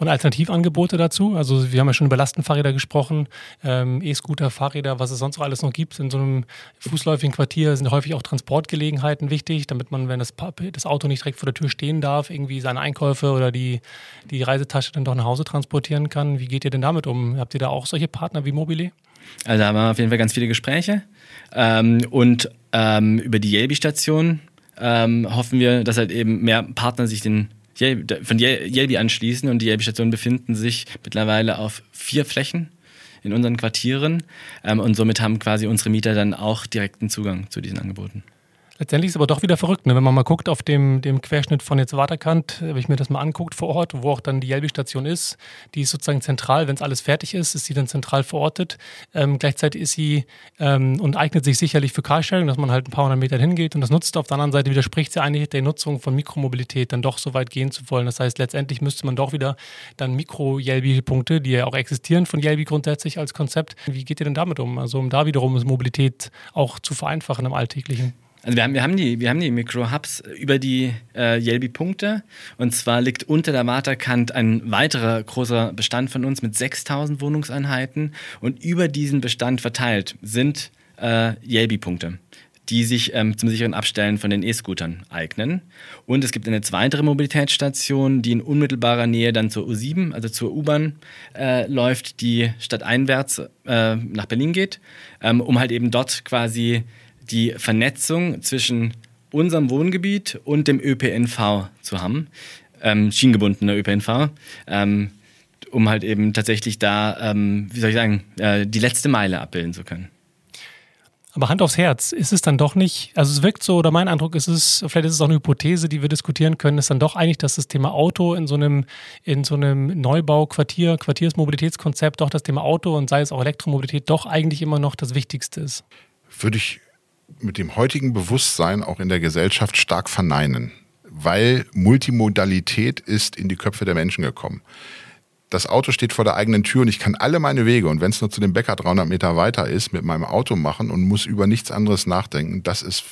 Und Alternativangebote dazu? Also wir haben ja schon über Lastenfahrräder gesprochen, ähm, E-Scooter, Fahrräder, was es sonst noch alles noch gibt. In so einem fußläufigen Quartier sind häufig auch Transportgelegenheiten wichtig, damit man, wenn das, das Auto nicht direkt vor der Tür stehen darf, irgendwie seine Einkäufe oder die, die Reisetasche dann doch nach Hause transportieren kann. Wie geht ihr denn damit um? Habt ihr da auch solche Partner wie Mobile? Also da haben wir auf jeden Fall ganz viele Gespräche. Ähm, und ähm, über die Yelby-Station ähm, hoffen wir, dass halt eben mehr Partner sich den von Yelby anschließen und die Yelby-Stationen befinden sich mittlerweile auf vier Flächen in unseren Quartieren ähm, und somit haben quasi unsere Mieter dann auch direkten Zugang zu diesen Angeboten. Letztendlich ist es aber doch wieder verrückt, ne? wenn man mal guckt auf dem, dem Querschnitt von jetzt Waterkant, wenn ich mir das mal anguckt vor Ort, wo auch dann die Jelbi-Station ist, die ist sozusagen zentral, wenn es alles fertig ist, ist sie dann zentral verortet. Ähm, gleichzeitig ist sie ähm, und eignet sich sicherlich für Carsharing, dass man halt ein paar hundert Meter hingeht und das nutzt. Auf der anderen Seite widerspricht sie eigentlich der Nutzung von Mikromobilität, dann doch so weit gehen zu wollen. Das heißt, letztendlich müsste man doch wieder dann Mikro-Jelbi-Punkte, die ja auch existieren von Jelbi grundsätzlich als Konzept. Wie geht ihr denn damit um? Also um da wiederum Mobilität auch zu vereinfachen im Alltäglichen? Also wir haben, wir haben die, wir haben die Micro-Hubs über die äh, Yelby-Punkte. Und zwar liegt unter der Waterkant ein weiterer großer Bestand von uns mit 6000 Wohnungseinheiten. Und über diesen Bestand verteilt sind äh, Yelby-Punkte die sich ähm, zum sicheren Abstellen von den E-Scootern eignen. Und es gibt eine weitere Mobilitätsstation, die in unmittelbarer Nähe dann zur U7, also zur U-Bahn, äh, läuft, die stadteinwärts äh, nach Berlin geht, ähm, um halt eben dort quasi die Vernetzung zwischen unserem Wohngebiet und dem ÖPNV zu haben, ähm, schienengebundener ÖPNV, ähm, um halt eben tatsächlich da, ähm, wie soll ich sagen, äh, die letzte Meile abbilden zu können. Aber Hand aufs Herz, ist es dann doch nicht, also es wirkt so, oder mein Eindruck ist es, vielleicht ist es auch eine Hypothese, die wir diskutieren können, ist dann doch eigentlich, dass das Thema Auto in so einem, in so einem Neubau, Quartier, Quartiersmobilitätskonzept, doch das Thema Auto und sei es auch Elektromobilität, doch eigentlich immer noch das Wichtigste ist. Würde ich mit dem heutigen Bewusstsein auch in der Gesellschaft stark verneinen, weil Multimodalität ist in die Köpfe der Menschen gekommen. Das Auto steht vor der eigenen Tür und ich kann alle meine Wege und wenn es nur zu dem Bäcker 300 Meter weiter ist, mit meinem Auto machen und muss über nichts anderes nachdenken. Das ist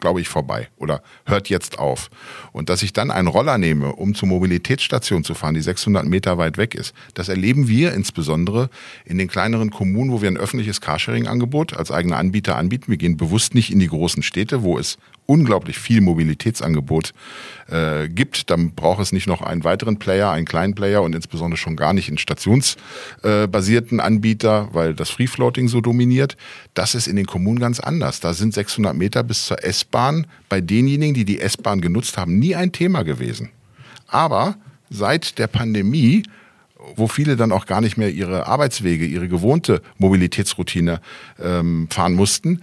glaube ich, vorbei oder hört jetzt auf. Und dass ich dann einen Roller nehme, um zur Mobilitätsstation zu fahren, die 600 Meter weit weg ist, das erleben wir insbesondere in den kleineren Kommunen, wo wir ein öffentliches Carsharing-Angebot als eigener Anbieter anbieten. Wir gehen bewusst nicht in die großen Städte, wo es unglaublich viel Mobilitätsangebot äh, gibt, dann braucht es nicht noch einen weiteren Player, einen kleinen Player und insbesondere schon gar nicht einen stationsbasierten äh, Anbieter, weil das Free Floating so dominiert. Das ist in den Kommunen ganz anders. Da sind 600 Meter bis zur S-Bahn bei denjenigen, die die S-Bahn genutzt haben, nie ein Thema gewesen. Aber seit der Pandemie wo viele dann auch gar nicht mehr ihre Arbeitswege, ihre gewohnte Mobilitätsroutine ähm, fahren mussten,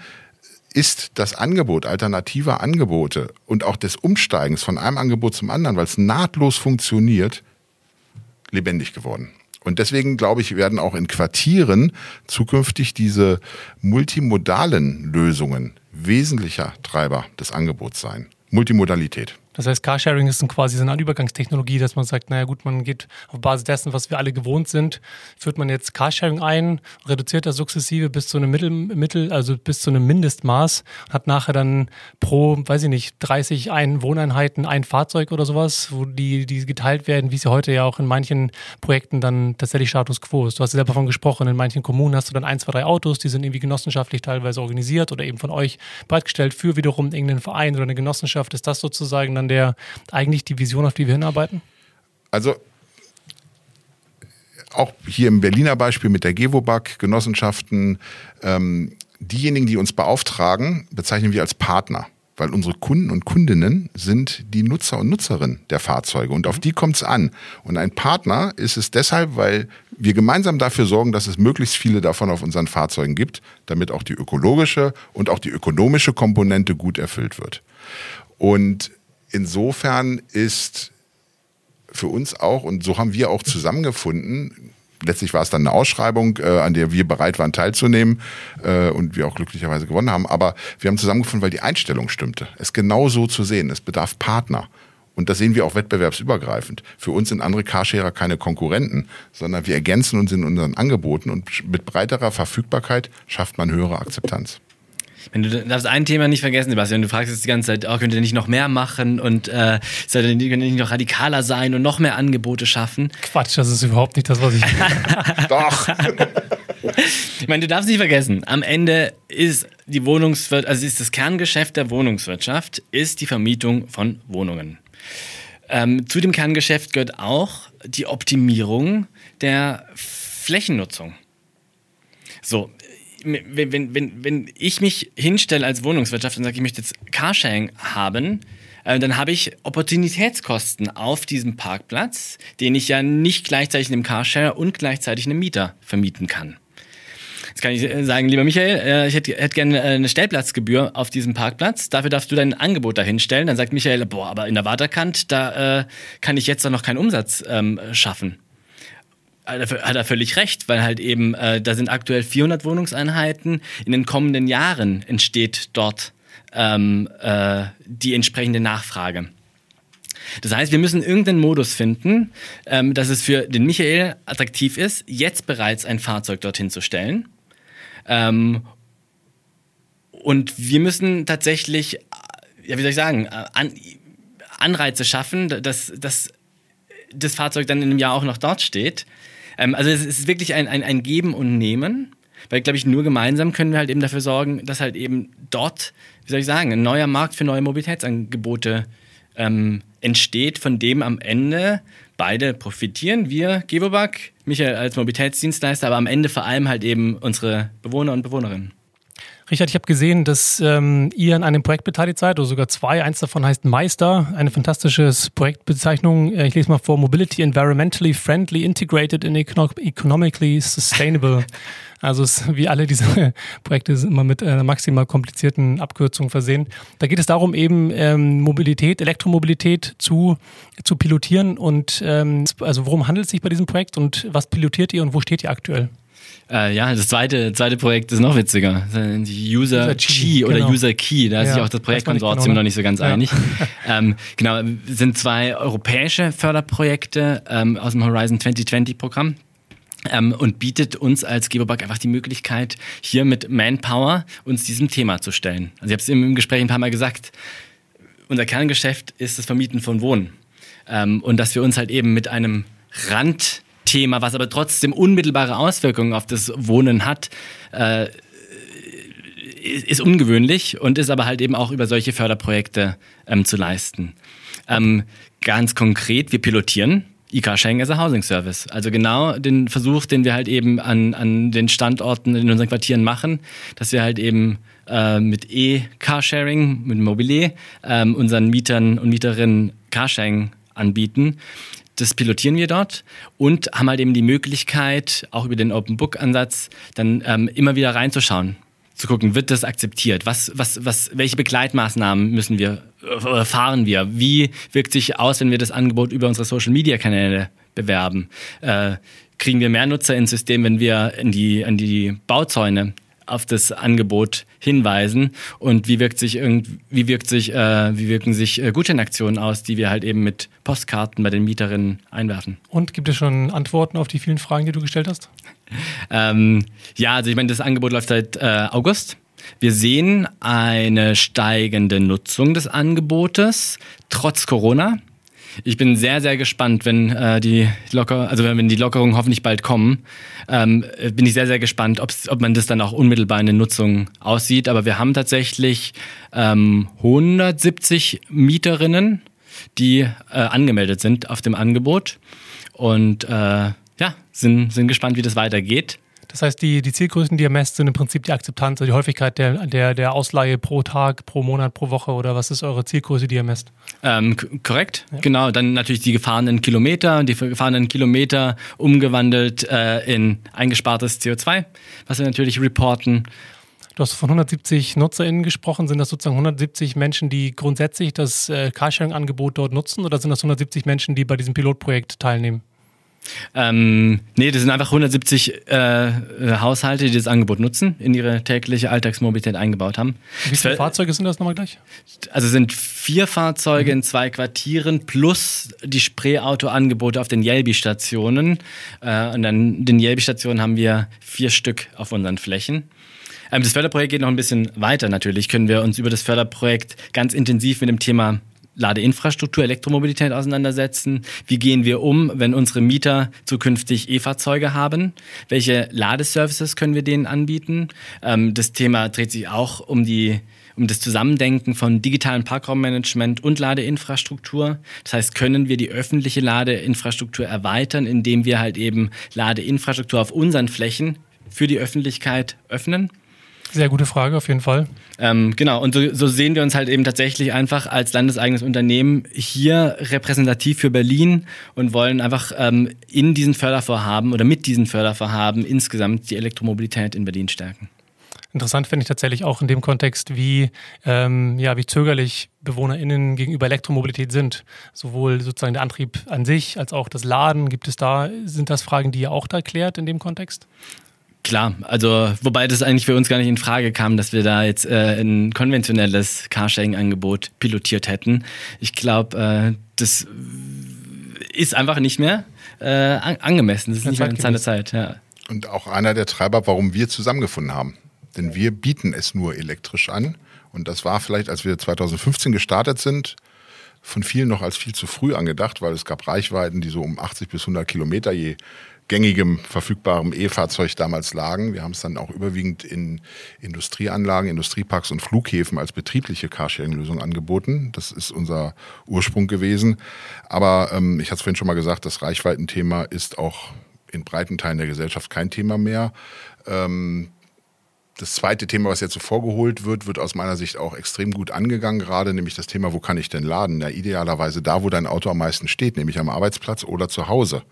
ist das Angebot alternativer Angebote und auch des Umsteigens von einem Angebot zum anderen, weil es nahtlos funktioniert, lebendig geworden. Und deswegen glaube ich, werden auch in Quartieren zukünftig diese multimodalen Lösungen wesentlicher Treiber des Angebots sein. Multimodalität. Das heißt, Carsharing ist quasi so eine Übergangstechnologie, dass man sagt, naja gut, man geht auf Basis dessen, was wir alle gewohnt sind, führt man jetzt Carsharing ein, reduziert das sukzessive bis zu einem Mittel, Mittel also bis zu einem Mindestmaß hat nachher dann pro, weiß ich nicht, 30 ein Wohneinheiten ein Fahrzeug oder sowas, wo die, die geteilt werden, wie es ja heute ja auch in manchen Projekten dann tatsächlich Status quo ist. Du hast ja selber davon gesprochen, in manchen Kommunen hast du dann ein, zwei, drei Autos, die sind irgendwie genossenschaftlich teilweise organisiert oder eben von euch bereitgestellt für wiederum irgendeinen Verein oder eine Genossenschaft. Ist das sozusagen dann dann der eigentlich die Vision, auf die wir hinarbeiten? Also auch hier im Berliner Beispiel mit der Gewobag, Genossenschaften, ähm, diejenigen, die uns beauftragen, bezeichnen wir als Partner. Weil unsere Kunden und Kundinnen sind die Nutzer und Nutzerinnen der Fahrzeuge und auf die kommt es an. Und ein Partner ist es deshalb, weil wir gemeinsam dafür sorgen, dass es möglichst viele davon auf unseren Fahrzeugen gibt, damit auch die ökologische und auch die ökonomische Komponente gut erfüllt wird. Und insofern ist für uns auch, und so haben wir auch zusammengefunden, letztlich war es dann eine Ausschreibung, äh, an der wir bereit waren teilzunehmen äh, und wir auch glücklicherweise gewonnen haben. Aber wir haben zusammengefunden, weil die Einstellung stimmte. Es genau so zu sehen. Es bedarf Partner. Und das sehen wir auch wettbewerbsübergreifend. Für uns sind andere Carsharer keine Konkurrenten, sondern wir ergänzen uns in unseren Angeboten und mit breiterer Verfügbarkeit schafft man höhere Akzeptanz. Wenn du darfst ein Thema nicht vergessen, Sebastian, du fragst jetzt die ganze Zeit, oh, könnt ihr nicht noch mehr machen und äh, könnt ihr nicht noch radikaler sein und noch mehr Angebote schaffen? Quatsch, das ist überhaupt nicht das, was ich. *laughs* Doch. ich meine, du darfst nicht vergessen, am Ende ist die Wohnungswirtschaft, also ist das Kerngeschäft der Wohnungswirtschaft, ist die Vermietung von Wohnungen. Ähm, zu dem Kerngeschäft gehört auch die Optimierung der Flächennutzung. So, wenn, wenn, wenn, wenn ich mich hinstelle als Wohnungswirtschaft und sage, ich möchte jetzt Carsharing haben, äh, dann habe ich Opportunitätskosten auf diesem Parkplatz, den ich ja nicht gleichzeitig einem Carshare und gleichzeitig einem Mieter vermieten kann. Jetzt kann ich äh, sagen, lieber Michael, äh, ich hätte, hätte gerne eine Stellplatzgebühr auf diesem Parkplatz. Dafür darfst du dein Angebot dahinstellen. Dann sagt Michael, boah, aber in der Waterkant, da äh, kann ich jetzt doch noch keinen Umsatz ähm, schaffen hat er völlig recht, weil halt eben, äh, da sind aktuell 400 Wohnungseinheiten. In den kommenden Jahren entsteht dort ähm, äh, die entsprechende Nachfrage. Das heißt, wir müssen irgendeinen Modus finden, ähm, dass es für den Michael attraktiv ist, jetzt bereits ein Fahrzeug dorthin zu stellen. Ähm, und wir müssen tatsächlich, ja, wie soll ich sagen, äh, an, Anreize schaffen, dass, dass das Fahrzeug dann in einem Jahr auch noch dort steht. Ähm, also es ist wirklich ein, ein, ein Geben und Nehmen. weil, glaube ich, nur gemeinsam können wir halt eben dafür sorgen, dass halt eben dort, wie soll ich sagen, ein neuer Markt für neue Mobilitätsangebote ähm, entsteht, von dem am Ende beide profitieren. Wir, Gewobag, Michael als Mobilitätsdienstleister, aber am Ende vor allem halt eben unsere Bewohner und Bewohnerinnen. Richard, ich habe gesehen, dass ähm, ihr an einem Projekt beteiligt seid, oder sogar zwei. Eins davon heißt Meister, eine fantastische Projektbezeichnung. Äh, ich lese mal vor: Mobility Environmentally Friendly, Integrated and Economically Sustainable. *laughs* Also es, wie alle diese *laughs* Projekte sind immer mit einer maximal komplizierten Abkürzung versehen. Da geht es darum, eben ähm, Mobilität, Elektromobilität zu, zu pilotieren. Und ähm, also worum handelt es sich bei diesem Projekt und was pilotiert ihr und wo steht ihr aktuell? Äh, ja, das zweite, zweite Projekt ist noch witziger. User, User Key oder genau. User Key. Da ist ja, sich auch das Projektkonsortium genau, noch nicht so ganz ja. einig. *laughs* ähm, genau, sind zwei europäische Förderprojekte ähm, aus dem Horizon 2020 Programm. Ähm, und bietet uns als Geberbug einfach die Möglichkeit, hier mit Manpower uns diesem Thema zu stellen. Also ich habe es im Gespräch ein paar Mal gesagt, unser Kerngeschäft ist das Vermieten von Wohnen. Ähm, und dass wir uns halt eben mit einem Rand Thema, was aber trotzdem unmittelbare Auswirkungen auf das Wohnen hat, äh, ist ungewöhnlich und ist aber halt eben auch über solche Förderprojekte ähm, zu leisten. Ähm, ganz konkret, wir pilotieren E-Car-Sharing as a Housing Service. Also genau den Versuch, den wir halt eben an, an den Standorten in unseren Quartieren machen, dass wir halt eben äh, mit E-Carsharing, mit Mobile, ähm, unseren Mietern und Mieterinnen Carsharing anbieten das pilotieren wir dort und haben halt eben die Möglichkeit, auch über den Open Book Ansatz, dann ähm, immer wieder reinzuschauen, zu gucken, wird das akzeptiert? Was, was, was, welche Begleitmaßnahmen müssen wir äh, fahren wir? Wie wirkt sich aus, wenn wir das Angebot über unsere Social Media Kanäle bewerben? Äh, kriegen wir mehr Nutzer ins System, wenn wir in die, in die Bauzäune auf das Angebot hinweisen und wie wirkt sich wie wirkt sich äh, wie wirken sich äh, Gutscheinaktionen aus, die wir halt eben mit Postkarten bei den Mieterinnen einwerfen. Und gibt es schon Antworten auf die vielen Fragen, die du gestellt hast? *laughs* ähm, ja, also ich meine, das Angebot läuft seit äh, August. Wir sehen eine steigende Nutzung des Angebotes trotz Corona. Ich bin sehr, sehr gespannt, wenn äh, die locker, also wenn die Lockerungen hoffentlich bald kommen, ähm, bin ich sehr, sehr gespannt, ob man das dann auch unmittelbar in der Nutzung aussieht. Aber wir haben tatsächlich ähm, 170 Mieterinnen, die äh, angemeldet sind auf dem Angebot und äh, ja, sind, sind gespannt, wie das weitergeht. Das heißt, die, die Zielgrößen, die ihr messt, sind im Prinzip die Akzeptanz, also die Häufigkeit der, der, der Ausleihe pro Tag, pro Monat, pro Woche oder was ist eure Zielgröße, die ihr messt? Ähm, korrekt, ja. genau. Dann natürlich die gefahrenen Kilometer, die gefahrenen Kilometer umgewandelt äh, in eingespartes CO2, was wir natürlich reporten. Du hast von 170 NutzerInnen gesprochen. Sind das sozusagen 170 Menschen, die grundsätzlich das äh, Carsharing-Angebot dort nutzen oder sind das 170 Menschen, die bei diesem Pilotprojekt teilnehmen? Ähm, nee, das sind einfach 170 äh, Haushalte, die das Angebot nutzen, in ihre tägliche Alltagsmobilität eingebaut haben. Wie viele Fahrzeuge sind das nochmal gleich? Also sind vier Fahrzeuge mhm. in zwei Quartieren plus die Spreeauto-Angebote auf den Yelby-Stationen. Äh, und an den Yelby-Stationen haben wir vier Stück auf unseren Flächen. Ähm, das Förderprojekt geht noch ein bisschen weiter natürlich. Können wir uns über das Förderprojekt ganz intensiv mit dem Thema Ladeinfrastruktur, Elektromobilität auseinandersetzen. Wie gehen wir um, wenn unsere Mieter zukünftig E-Fahrzeuge haben? Welche Ladeservices können wir denen anbieten? Ähm, das Thema dreht sich auch um die um das Zusammendenken von digitalem Parkraummanagement und Ladeinfrastruktur. Das heißt, können wir die öffentliche Ladeinfrastruktur erweitern, indem wir halt eben Ladeinfrastruktur auf unseren Flächen für die Öffentlichkeit öffnen? Sehr gute Frage, auf jeden Fall. Ähm, genau, und so, so, sehen wir uns halt eben tatsächlich einfach als landeseigenes Unternehmen hier repräsentativ für Berlin und wollen einfach ähm, in diesen Fördervorhaben oder mit diesen Fördervorhaben insgesamt die Elektromobilität in Berlin stärken. Interessant finde ich tatsächlich auch in dem Kontext, wie, ähm, ja, wie zögerlich BewohnerInnen gegenüber Elektromobilität sind. Sowohl sozusagen der Antrieb an sich als auch das Laden. Gibt es da, sind das Fragen, die ihr auch da klärt in dem Kontext? Klar, also wobei das eigentlich für uns gar nicht in Frage kam, dass wir da jetzt äh, ein konventionelles Carsharing-Angebot pilotiert hätten. Ich glaube, äh, das ist einfach nicht mehr äh, angemessen. Das ist nicht mehr in seiner Zeit. Ja. Und auch einer der Treiber, warum wir zusammengefunden haben. Denn wir bieten es nur elektrisch an. Und das war vielleicht, als wir 2015 gestartet sind, von vielen noch als viel zu früh angedacht, weil es gab Reichweiten, die so um 80 bis 100 Kilometer je gängigem verfügbarem E-Fahrzeug damals lagen. Wir haben es dann auch überwiegend in Industrieanlagen, Industrieparks und Flughäfen als betriebliche Carsharing-Lösung angeboten. Das ist unser Ursprung gewesen. Aber ähm, ich hatte es vorhin schon mal gesagt, das Reichweitenthema ist auch in breiten Teilen der Gesellschaft kein Thema mehr. Ähm, das zweite Thema, was jetzt so vorgeholt wird, wird aus meiner Sicht auch extrem gut angegangen, gerade nämlich das Thema, wo kann ich denn laden? Ja, idealerweise da, wo dein Auto am meisten steht, nämlich am Arbeitsplatz oder zu Hause.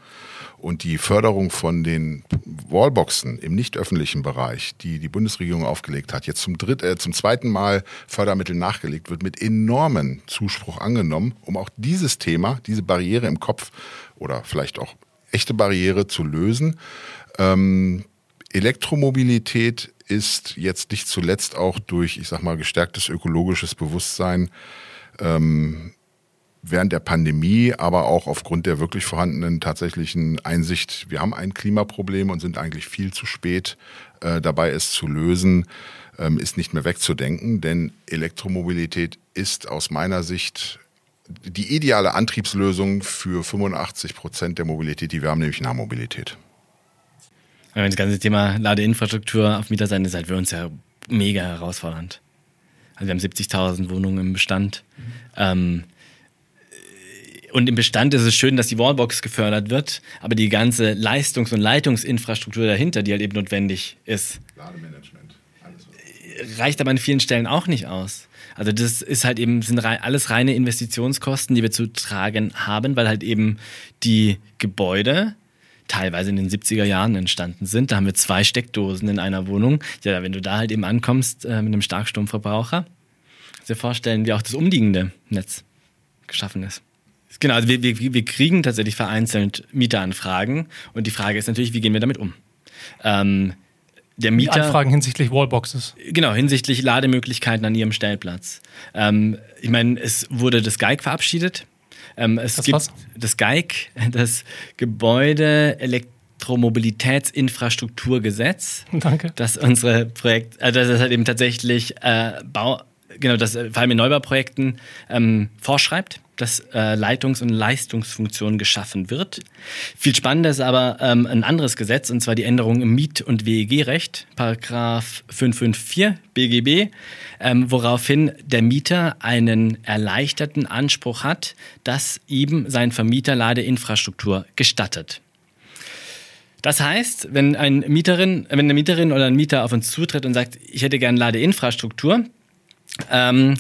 Und die Förderung von den Wallboxen im nicht öffentlichen Bereich, die die Bundesregierung aufgelegt hat, jetzt zum, dritt, äh, zum zweiten Mal Fördermittel nachgelegt wird, mit enormen Zuspruch angenommen, um auch dieses Thema, diese Barriere im Kopf oder vielleicht auch echte Barriere zu lösen. Ähm, Elektromobilität ist jetzt nicht zuletzt auch durch, ich sag mal, gestärktes ökologisches Bewusstsein ähm, während der Pandemie, aber auch aufgrund der wirklich vorhandenen tatsächlichen Einsicht, wir haben ein Klimaproblem und sind eigentlich viel zu spät äh, dabei, es zu lösen, ähm, ist nicht mehr wegzudenken. Denn Elektromobilität ist aus meiner Sicht die ideale Antriebslösung für 85 Prozent der Mobilität, die wir haben, nämlich Nahmobilität. Das ganze Thema Ladeinfrastruktur auf Mieterseite ist halt für uns ja mega herausfordernd. Also wir haben 70.000 Wohnungen im Bestand. Mhm. Ähm, und im Bestand ist es schön, dass die Wallbox gefördert wird, aber die ganze Leistungs- und Leitungsinfrastruktur dahinter, die halt eben notwendig ist, Lademanagement, alles. reicht aber an vielen Stellen auch nicht aus. Also das ist halt eben, sind alles reine Investitionskosten, die wir zu tragen haben, weil halt eben die Gebäude teilweise in den 70er Jahren entstanden sind. Da haben wir zwei Steckdosen in einer Wohnung. Ja, wenn du da halt eben ankommst äh, mit einem Starkstromverbraucher, kannst du dir vorstellen, wie auch das umliegende Netz geschaffen ist. Genau, also wir, wir, wir kriegen tatsächlich vereinzelt Mieteranfragen und die Frage ist natürlich, wie gehen wir damit um? Ähm, der Mieter, die Anfragen hinsichtlich Wallboxes. Genau, hinsichtlich Lademöglichkeiten an ihrem Stellplatz. Ähm, ich meine, es wurde das GEIG verabschiedet. Ähm, es das gibt was? das GEIG, *laughs* das Gebäude Elektromobilitätsinfrastrukturgesetz. Danke. Das unsere Projekt, also das halt eben tatsächlich äh, Bau, genau, das vor allem in Neubauprojekten ähm, vorschreibt dass äh, Leitungs- und Leistungsfunktion geschaffen wird. Viel spannender ist aber ähm, ein anderes Gesetz, und zwar die Änderung im Miet- und WEG-Recht, Paragraph 554 BGB, ähm, woraufhin der Mieter einen erleichterten Anspruch hat, dass ihm sein Vermieter Ladeinfrastruktur gestattet. Das heißt, wenn, ein Mieterin, wenn eine Mieterin oder ein Mieter auf uns zutritt und sagt, ich hätte gerne Ladeinfrastruktur, ähm,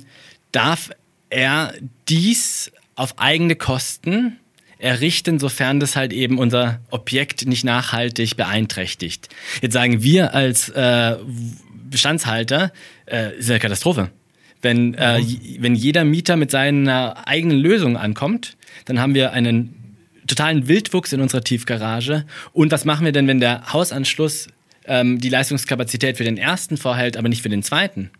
darf er dies auf eigene Kosten errichten, sofern das halt eben unser Objekt nicht nachhaltig beeinträchtigt. Jetzt sagen wir als äh, Bestandshalter, äh, ist eine Katastrophe. Wenn, äh, wenn jeder Mieter mit seiner eigenen Lösung ankommt, dann haben wir einen totalen Wildwuchs in unserer Tiefgarage. Und was machen wir denn, wenn der Hausanschluss ähm, die Leistungskapazität für den ersten vorhält, aber nicht für den zweiten?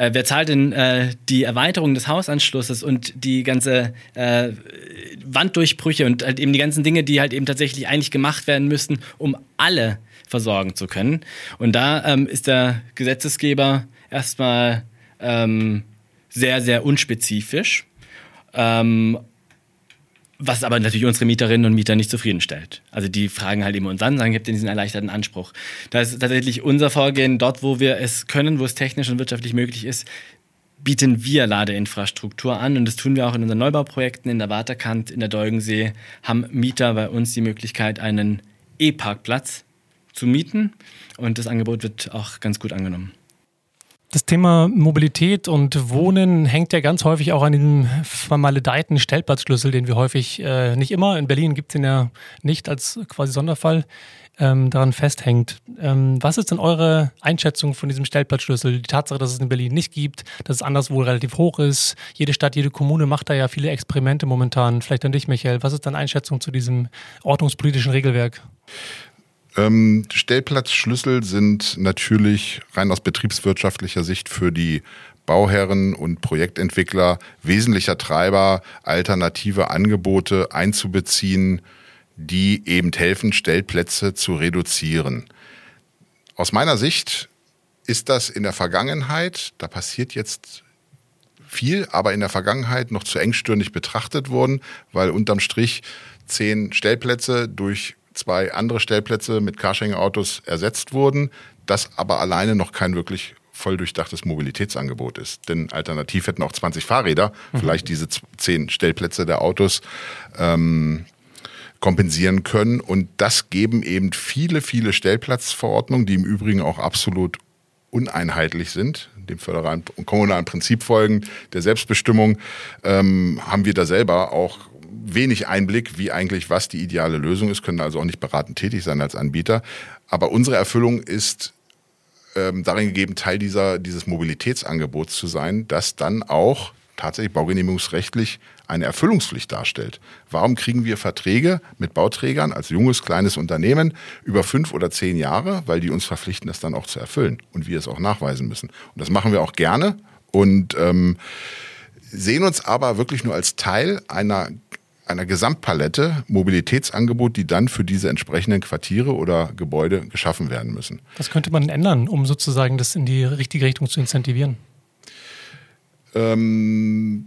Äh, wer zahlt denn äh, die Erweiterung des Hausanschlusses und die ganze äh, Wanddurchbrüche und halt eben die ganzen Dinge, die halt eben tatsächlich eigentlich gemacht werden müssten, um alle versorgen zu können? Und da ähm, ist der Gesetzesgeber erstmal ähm, sehr, sehr unspezifisch. Ähm, was aber natürlich unsere Mieterinnen und Mieter nicht zufriedenstellt. Also die fragen halt eben uns an, sagen, ich habe diesen erleichterten Anspruch. Da ist tatsächlich unser Vorgehen, dort wo wir es können, wo es technisch und wirtschaftlich möglich ist, bieten wir Ladeinfrastruktur an und das tun wir auch in unseren Neubauprojekten in der Waterkant, in der Dolgensee, haben Mieter bei uns die Möglichkeit, einen E-Parkplatz zu mieten und das Angebot wird auch ganz gut angenommen. Das Thema Mobilität und Wohnen hängt ja ganz häufig auch an diesem vermaledeiten Stellplatzschlüssel, den wir häufig, äh, nicht immer, in Berlin gibt es den ja nicht als quasi Sonderfall, ähm, daran festhängt. Ähm, was ist denn eure Einschätzung von diesem Stellplatzschlüssel? Die Tatsache, dass es in Berlin nicht gibt, dass es anderswo relativ hoch ist. Jede Stadt, jede Kommune macht da ja viele Experimente momentan. Vielleicht an dich, Michael. Was ist deine Einschätzung zu diesem ordnungspolitischen Regelwerk? Ähm, Stellplatzschlüssel sind natürlich rein aus betriebswirtschaftlicher Sicht für die Bauherren und Projektentwickler wesentlicher Treiber, alternative Angebote einzubeziehen, die eben helfen, Stellplätze zu reduzieren. Aus meiner Sicht ist das in der Vergangenheit, da passiert jetzt viel, aber in der Vergangenheit noch zu engstirnig betrachtet wurden, weil unterm Strich zehn Stellplätze durch zwei andere Stellplätze mit Carsharing-Autos ersetzt wurden, das aber alleine noch kein wirklich voll durchdachtes Mobilitätsangebot ist. Denn alternativ hätten auch 20 Fahrräder mhm. vielleicht diese zehn Stellplätze der Autos ähm, kompensieren können. Und das geben eben viele, viele Stellplatzverordnungen, die im Übrigen auch absolut uneinheitlich sind, dem föderalen und kommunalen Prinzip folgen, der Selbstbestimmung, ähm, haben wir da selber auch wenig Einblick, wie eigentlich was die ideale Lösung ist, können also auch nicht beratend tätig sein als Anbieter. Aber unsere Erfüllung ist ähm, darin gegeben, Teil dieser, dieses Mobilitätsangebots zu sein, das dann auch tatsächlich baugenehmigungsrechtlich eine Erfüllungspflicht darstellt. Warum kriegen wir Verträge mit Bauträgern als junges, kleines Unternehmen über fünf oder zehn Jahre? Weil die uns verpflichten, das dann auch zu erfüllen und wir es auch nachweisen müssen. Und das machen wir auch gerne und ähm, sehen uns aber wirklich nur als Teil einer einer Gesamtpalette Mobilitätsangebot, die dann für diese entsprechenden Quartiere oder Gebäude geschaffen werden müssen. Was könnte man ändern, um sozusagen das in die richtige Richtung zu incentivieren? Ähm,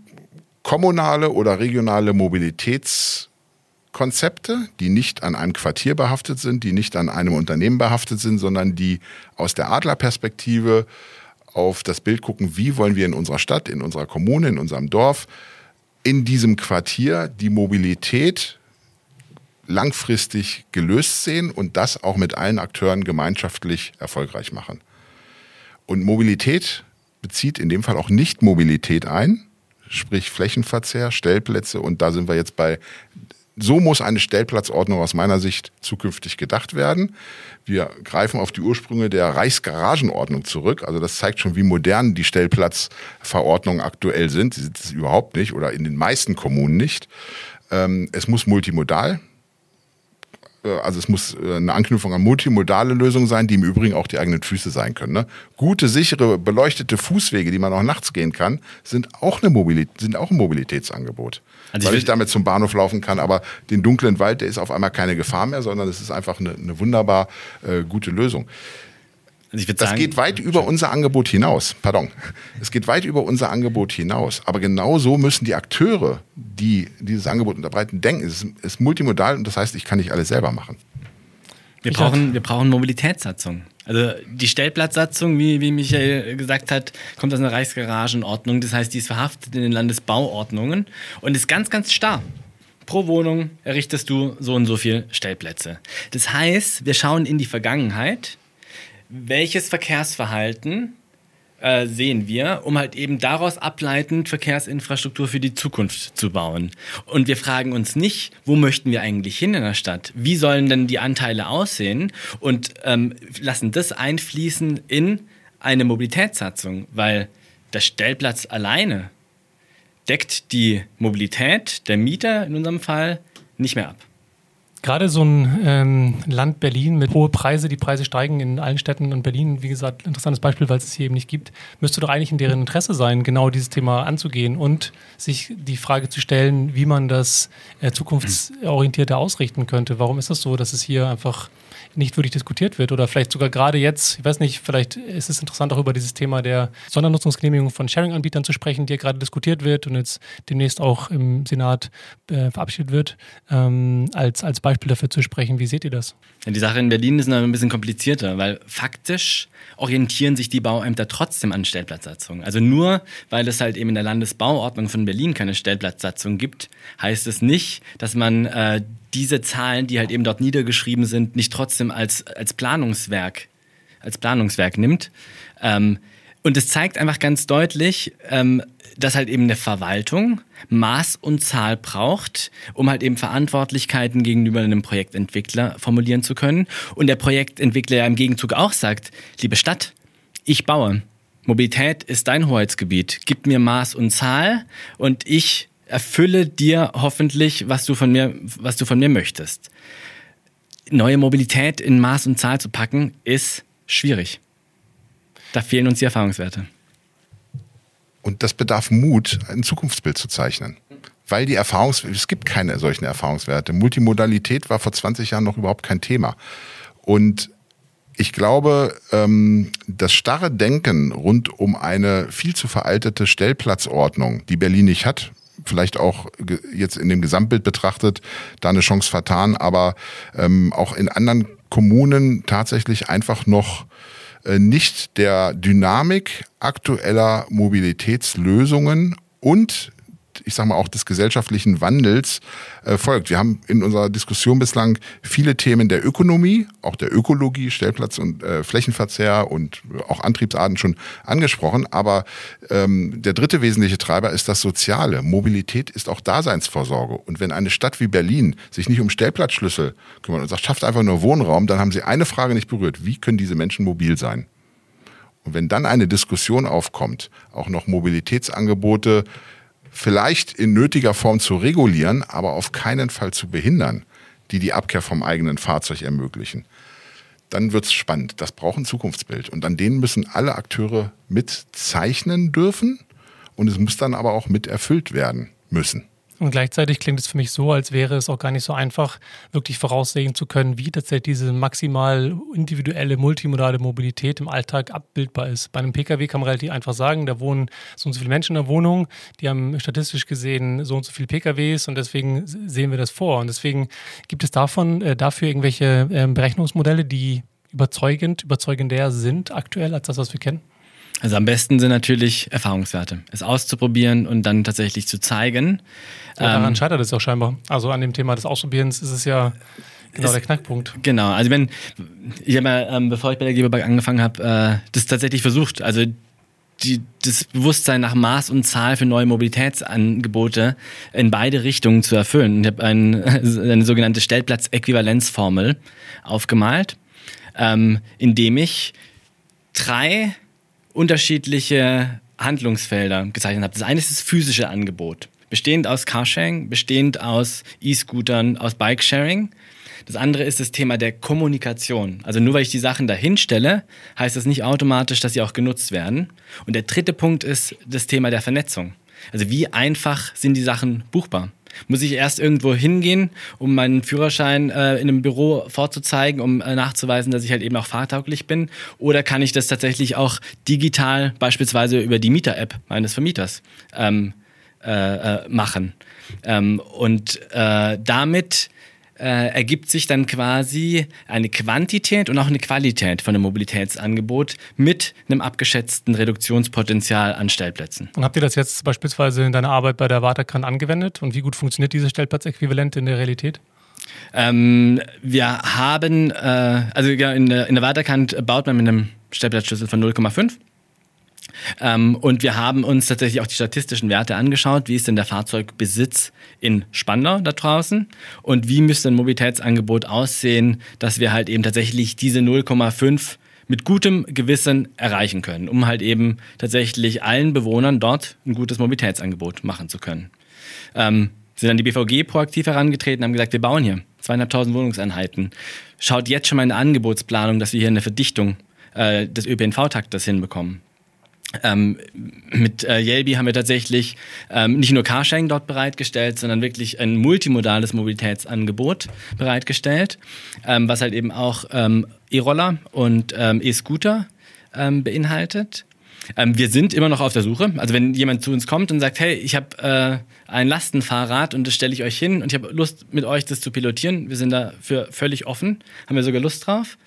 kommunale oder regionale Mobilitätskonzepte, die nicht an einem Quartier behaftet sind, die nicht an einem Unternehmen behaftet sind, sondern die aus der Adlerperspektive auf das Bild gucken, wie wollen wir in unserer Stadt, in unserer Kommune, in unserem Dorf, in diesem Quartier die Mobilität langfristig gelöst sehen und das auch mit allen Akteuren gemeinschaftlich erfolgreich machen. Und Mobilität bezieht in dem Fall auch nicht Mobilität ein, sprich Flächenverzehr, Stellplätze und da sind wir jetzt bei so muss eine Stellplatzordnung aus meiner Sicht zukünftig gedacht werden. Wir greifen auf die Ursprünge der Reichsgaragenordnung zurück. Also das zeigt schon, wie modern die Stellplatzverordnungen aktuell sind. Sie sind es überhaupt nicht oder in den meisten Kommunen nicht. Ähm, es muss multimodal äh, also es muss äh, eine Anknüpfung an multimodale Lösungen sein, die im Übrigen auch die eigenen Füße sein können. Ne? Gute, sichere, beleuchtete Fußwege, die man auch nachts gehen kann, sind auch, eine Mobilität, sind auch ein Mobilitätsangebot. Also weil ich, ich damit zum Bahnhof laufen kann, aber den dunklen Wald, der ist auf einmal keine Gefahr mehr, sondern es ist einfach eine, eine wunderbar äh, gute Lösung. Also das sagen, geht weit über unser Angebot hinaus. Pardon. Es geht weit über unser Angebot hinaus. Aber genau so müssen die Akteure, die dieses Angebot unterbreiten, denken. Es ist, ist multimodal und das heißt, ich kann nicht alles selber machen. Wir brauchen, wir brauchen Mobilitätssatzung. Also die Stellplatzsatzung, wie, wie Michael gesagt hat, kommt aus einer Reichsgaragenordnung. Das heißt, die ist verhaftet in den Landesbauordnungen und ist ganz, ganz starr. Pro Wohnung errichtest du so und so viele Stellplätze. Das heißt, wir schauen in die Vergangenheit welches Verkehrsverhalten äh, sehen wir, um halt eben daraus ableitend Verkehrsinfrastruktur für die Zukunft zu bauen. Und wir fragen uns nicht, wo möchten wir eigentlich hin in der Stadt? Wie sollen denn die Anteile aussehen? Und ähm, lassen das einfließen in eine Mobilitätssatzung, weil der Stellplatz alleine deckt die Mobilität der Mieter in unserem Fall nicht mehr ab. Gerade so ein ähm, Land Berlin mit hohen Preise, die Preise steigen in allen Städten und Berlin, wie gesagt, interessantes Beispiel, weil es es hier eben nicht gibt, müsste doch eigentlich in deren Interesse sein, genau dieses Thema anzugehen und sich die Frage zu stellen, wie man das äh, zukunftsorientierter ausrichten könnte. Warum ist das so, dass es hier einfach nicht wirklich diskutiert wird oder vielleicht sogar gerade jetzt, ich weiß nicht, vielleicht ist es interessant auch über dieses Thema der Sondernutzungsgenehmigung von Sharing-Anbietern zu sprechen, die ja gerade diskutiert wird und jetzt demnächst auch im Senat äh, verabschiedet wird, ähm, als, als Beispiel dafür zu sprechen. Wie seht ihr das? Ja, die Sache in Berlin ist noch ein bisschen komplizierter, weil faktisch orientieren sich die Bauämter trotzdem an Stellplatzsatzungen. Also nur weil es halt eben in der Landesbauordnung von Berlin keine Stellplatzsatzung gibt, heißt es nicht, dass man äh, diese Zahlen, die halt eben dort niedergeschrieben sind, nicht trotzdem als, als Planungswerk, als Planungswerk nimmt. Ähm, und es zeigt einfach ganz deutlich, ähm, dass halt eben eine Verwaltung Maß und Zahl braucht, um halt eben Verantwortlichkeiten gegenüber einem Projektentwickler formulieren zu können. Und der Projektentwickler ja im Gegenzug auch sagt, liebe Stadt, ich baue. Mobilität ist dein Hoheitsgebiet. Gib mir Maß und Zahl und ich erfülle dir hoffentlich, was du von mir, was du von mir möchtest. Neue Mobilität in Maß und Zahl zu packen, ist schwierig. Da fehlen uns die Erfahrungswerte. Und das bedarf Mut, ein Zukunftsbild zu zeichnen. Weil die Erfahrungs es gibt keine solchen Erfahrungswerte. Multimodalität war vor 20 Jahren noch überhaupt kein Thema. Und ich glaube, ähm, das starre Denken rund um eine viel zu veraltete Stellplatzordnung, die Berlin nicht hat, vielleicht auch jetzt in dem Gesamtbild betrachtet, da eine Chance vertan, aber ähm, auch in anderen Kommunen tatsächlich einfach noch äh, nicht der Dynamik aktueller Mobilitätslösungen und ich sage mal auch des gesellschaftlichen Wandels äh, folgt. Wir haben in unserer Diskussion bislang viele Themen der Ökonomie, auch der Ökologie, Stellplatz und äh, Flächenverzehr und auch Antriebsarten schon angesprochen. Aber ähm, der dritte wesentliche Treiber ist das Soziale. Mobilität ist auch Daseinsvorsorge. Und wenn eine Stadt wie Berlin sich nicht um Stellplatzschlüssel kümmert und sagt, schafft einfach nur Wohnraum, dann haben sie eine Frage nicht berührt. Wie können diese Menschen mobil sein? Und wenn dann eine Diskussion aufkommt, auch noch Mobilitätsangebote vielleicht in nötiger Form zu regulieren, aber auf keinen Fall zu behindern, die die Abkehr vom eigenen Fahrzeug ermöglichen. Dann wird es spannend. Das braucht ein Zukunftsbild. Und an denen müssen alle Akteure mitzeichnen dürfen. Und es muss dann aber auch mit erfüllt werden müssen. Und gleichzeitig klingt es für mich so, als wäre es auch gar nicht so einfach, wirklich voraussehen zu können, wie tatsächlich diese maximal individuelle, multimodale Mobilität im Alltag abbildbar ist. Bei einem Pkw kann man relativ einfach sagen, da wohnen so und so viele Menschen in der Wohnung, die haben statistisch gesehen so und so viele Pkws und deswegen sehen wir das vor. Und deswegen gibt es davon äh, dafür irgendwelche äh, Berechnungsmodelle, die überzeugend, überzeugender sind aktuell als das, was wir kennen? Also am besten sind natürlich Erfahrungswerte. Es auszuprobieren und dann tatsächlich zu zeigen. Ja, daran ähm, scheitert es auch scheinbar. Also an dem Thema des Ausprobierens ist es ja genau ist, der Knackpunkt. Genau. Also wenn ich habe ja, ähm, bevor ich bei der Geberbank angefangen habe, äh, das tatsächlich versucht. Also die, das Bewusstsein nach Maß und Zahl für neue Mobilitätsangebote in beide Richtungen zu erfüllen. Ich habe ein, *laughs* eine sogenannte Stellplatzäquivalenzformel aufgemalt, ähm, indem ich drei unterschiedliche Handlungsfelder gezeichnet habe. Das eine ist das physische Angebot, bestehend aus Carsharing, bestehend aus E-Scootern, aus Bikesharing. Das andere ist das Thema der Kommunikation. Also nur weil ich die Sachen dahin stelle, heißt das nicht automatisch, dass sie auch genutzt werden. Und der dritte Punkt ist das Thema der Vernetzung. Also wie einfach sind die Sachen buchbar? Muss ich erst irgendwo hingehen, um meinen Führerschein äh, in einem Büro vorzuzeigen, um äh, nachzuweisen, dass ich halt eben auch fahrtauglich bin? Oder kann ich das tatsächlich auch digital, beispielsweise über die Mieter-App meines Vermieters, ähm, äh, äh machen? Ähm, und äh, damit äh, ergibt sich dann quasi eine Quantität und auch eine Qualität von einem Mobilitätsangebot mit einem abgeschätzten Reduktionspotenzial an Stellplätzen. Und habt ihr das jetzt beispielsweise in deiner Arbeit bei der Waterkan angewendet? Und wie gut funktioniert dieses Stellplatzäquivalent in der Realität? Ähm, wir haben, äh, also in der, in der Waterkant baut man mit einem Stellplatzschlüssel von 0,5 ähm, und wir haben uns tatsächlich auch die statistischen Werte angeschaut. Wie ist denn der Fahrzeugbesitz in Spandau da draußen? Und wie müsste ein Mobilitätsangebot aussehen, dass wir halt eben tatsächlich diese 0,5 mit gutem Gewissen erreichen können, um halt eben tatsächlich allen Bewohnern dort ein gutes Mobilitätsangebot machen zu können. Ähm, sind dann die BVG proaktiv herangetreten, haben gesagt, wir bauen hier zweieinhalbtausend Wohnungseinheiten. Schaut jetzt schon mal in der Angebotsplanung, dass wir hier eine Verdichtung äh, des ÖPNV-Taktes hinbekommen. Ähm, mit äh, Yelby haben wir tatsächlich ähm, nicht nur Carsharing dort bereitgestellt, sondern wirklich ein multimodales Mobilitätsangebot bereitgestellt, ähm, was halt eben auch ähm, E-Roller und ähm, E-Scooter ähm, beinhaltet. wir sind immer noch auf der Suche. Also wenn jemand zu uns kommt und sagt, hey, ich habe äh, ein Lastenfahrrad und das stelle ich euch hin und ich habe Lust, mit euch das zu pilotieren, wir sind dafür völlig offen, haben wir sogar Lust drauf.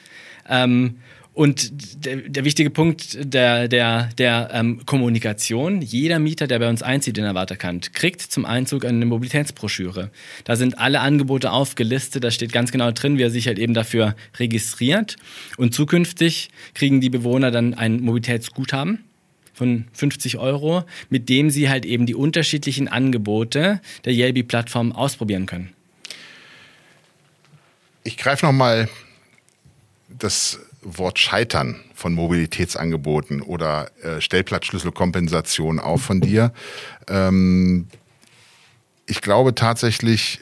Und der, der, wichtige Punkt der, der, der ähm, Kommunikation, jeder Mieter, der bei uns einzieht in der Waterkant, kriegt zum Einzug eine Mobilitätsbroschüre. Da sind alle Angebote aufgelistet, da steht ganz genau drin, wie er sich halt eben dafür registriert. Und zukünftig kriegen die Bewohner dann ein Mobilitätsguthaben von 50 Euro, mit dem sie halt eben die unterschiedlichen Angebote der Yelby-Plattform ausprobieren können. Ich greife nochmal das Wort Scheitern von Mobilitätsangeboten oder äh, Stellplatzschlüsselkompensation auch von dir. Ähm, ich glaube tatsächlich,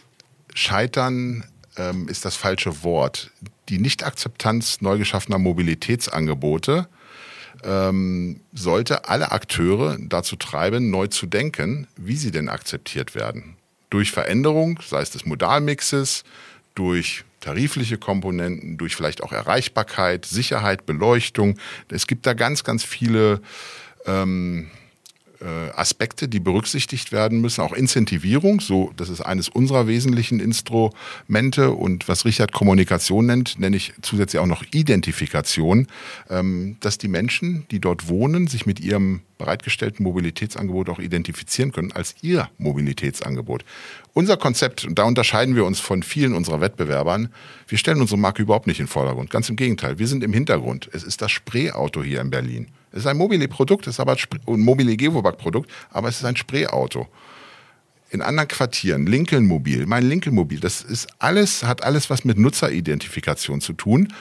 Scheitern ähm, ist das falsche Wort. Die Nichtakzeptanz neu geschaffener Mobilitätsangebote ähm, sollte alle Akteure dazu treiben, neu zu denken, wie sie denn akzeptiert werden. Durch Veränderung, sei es des Modalmixes, durch tarifliche Komponenten, durch vielleicht auch Erreichbarkeit, Sicherheit, Beleuchtung. Es gibt da ganz, ganz viele ähm, äh, Aspekte, die berücksichtigt werden müssen, auch Incentivierung, so das ist eines unserer wesentlichen Instrumente und was Richard Kommunikation nennt, nenne ich zusätzlich auch noch Identifikation, ähm, dass die Menschen, die dort wohnen, sich mit ihrem bereitgestellten Mobilitätsangebot auch identifizieren können als ihr Mobilitätsangebot. Unser Konzept, und da unterscheiden wir uns von vielen unserer Wettbewerbern, wir stellen unsere Marke überhaupt nicht in den Vordergrund. Ganz im Gegenteil, wir sind im Hintergrund. Es ist das Spreeauto hier in Berlin. Es ist ein Mobile-Produkt, es ist aber ein Mobile Gewobag-Produkt, aber es ist ein Spreeauto. In anderen Quartieren, Lincoln Mobil, mein Lincoln Mobil, das ist alles, hat alles was mit Nutzeridentifikation zu tun.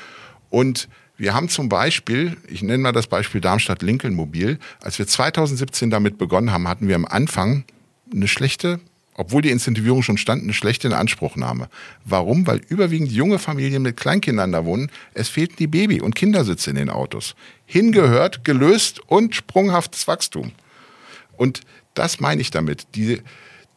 Und wir haben zum Beispiel, ich nenne mal das Beispiel Darmstadt Lincoln Mobil, als wir 2017 damit begonnen haben, hatten wir am Anfang eine schlechte obwohl die Incentivierung schon stand, eine schlechte Inanspruchnahme. Warum? Weil überwiegend junge Familien mit Kleinkindern da wohnen. Es fehlten die Baby- und Kindersitze in den Autos. Hingehört, gelöst und sprunghaftes Wachstum. Und das meine ich damit. Die,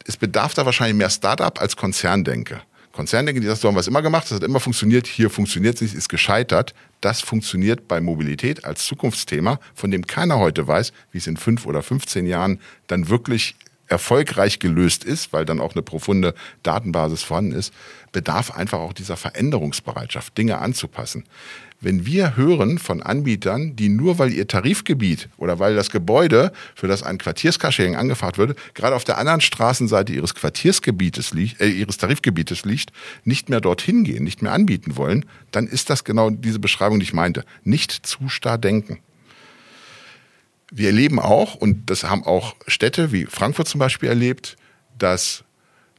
es bedarf da wahrscheinlich mehr Start-up als Konzerndenke. Konzerndenke, die sagt, so haben es immer gemacht, das hat immer funktioniert, hier funktioniert es nicht, ist gescheitert. Das funktioniert bei Mobilität als Zukunftsthema, von dem keiner heute weiß, wie es in fünf oder 15 Jahren dann wirklich erfolgreich gelöst ist, weil dann auch eine profunde Datenbasis vorhanden ist, bedarf einfach auch dieser Veränderungsbereitschaft, Dinge anzupassen. Wenn wir hören von Anbietern, die nur weil ihr Tarifgebiet oder weil das Gebäude, für das ein Quartierscarsharing angefragt würde, gerade auf der anderen Straßenseite ihres Quartiersgebietes liegt, äh, ihres Tarifgebietes liegt, nicht mehr dorthin gehen, nicht mehr anbieten wollen, dann ist das genau diese Beschreibung, die ich meinte. Nicht zu starr denken. Wir erleben auch, und das haben auch Städte wie Frankfurt zum Beispiel erlebt, dass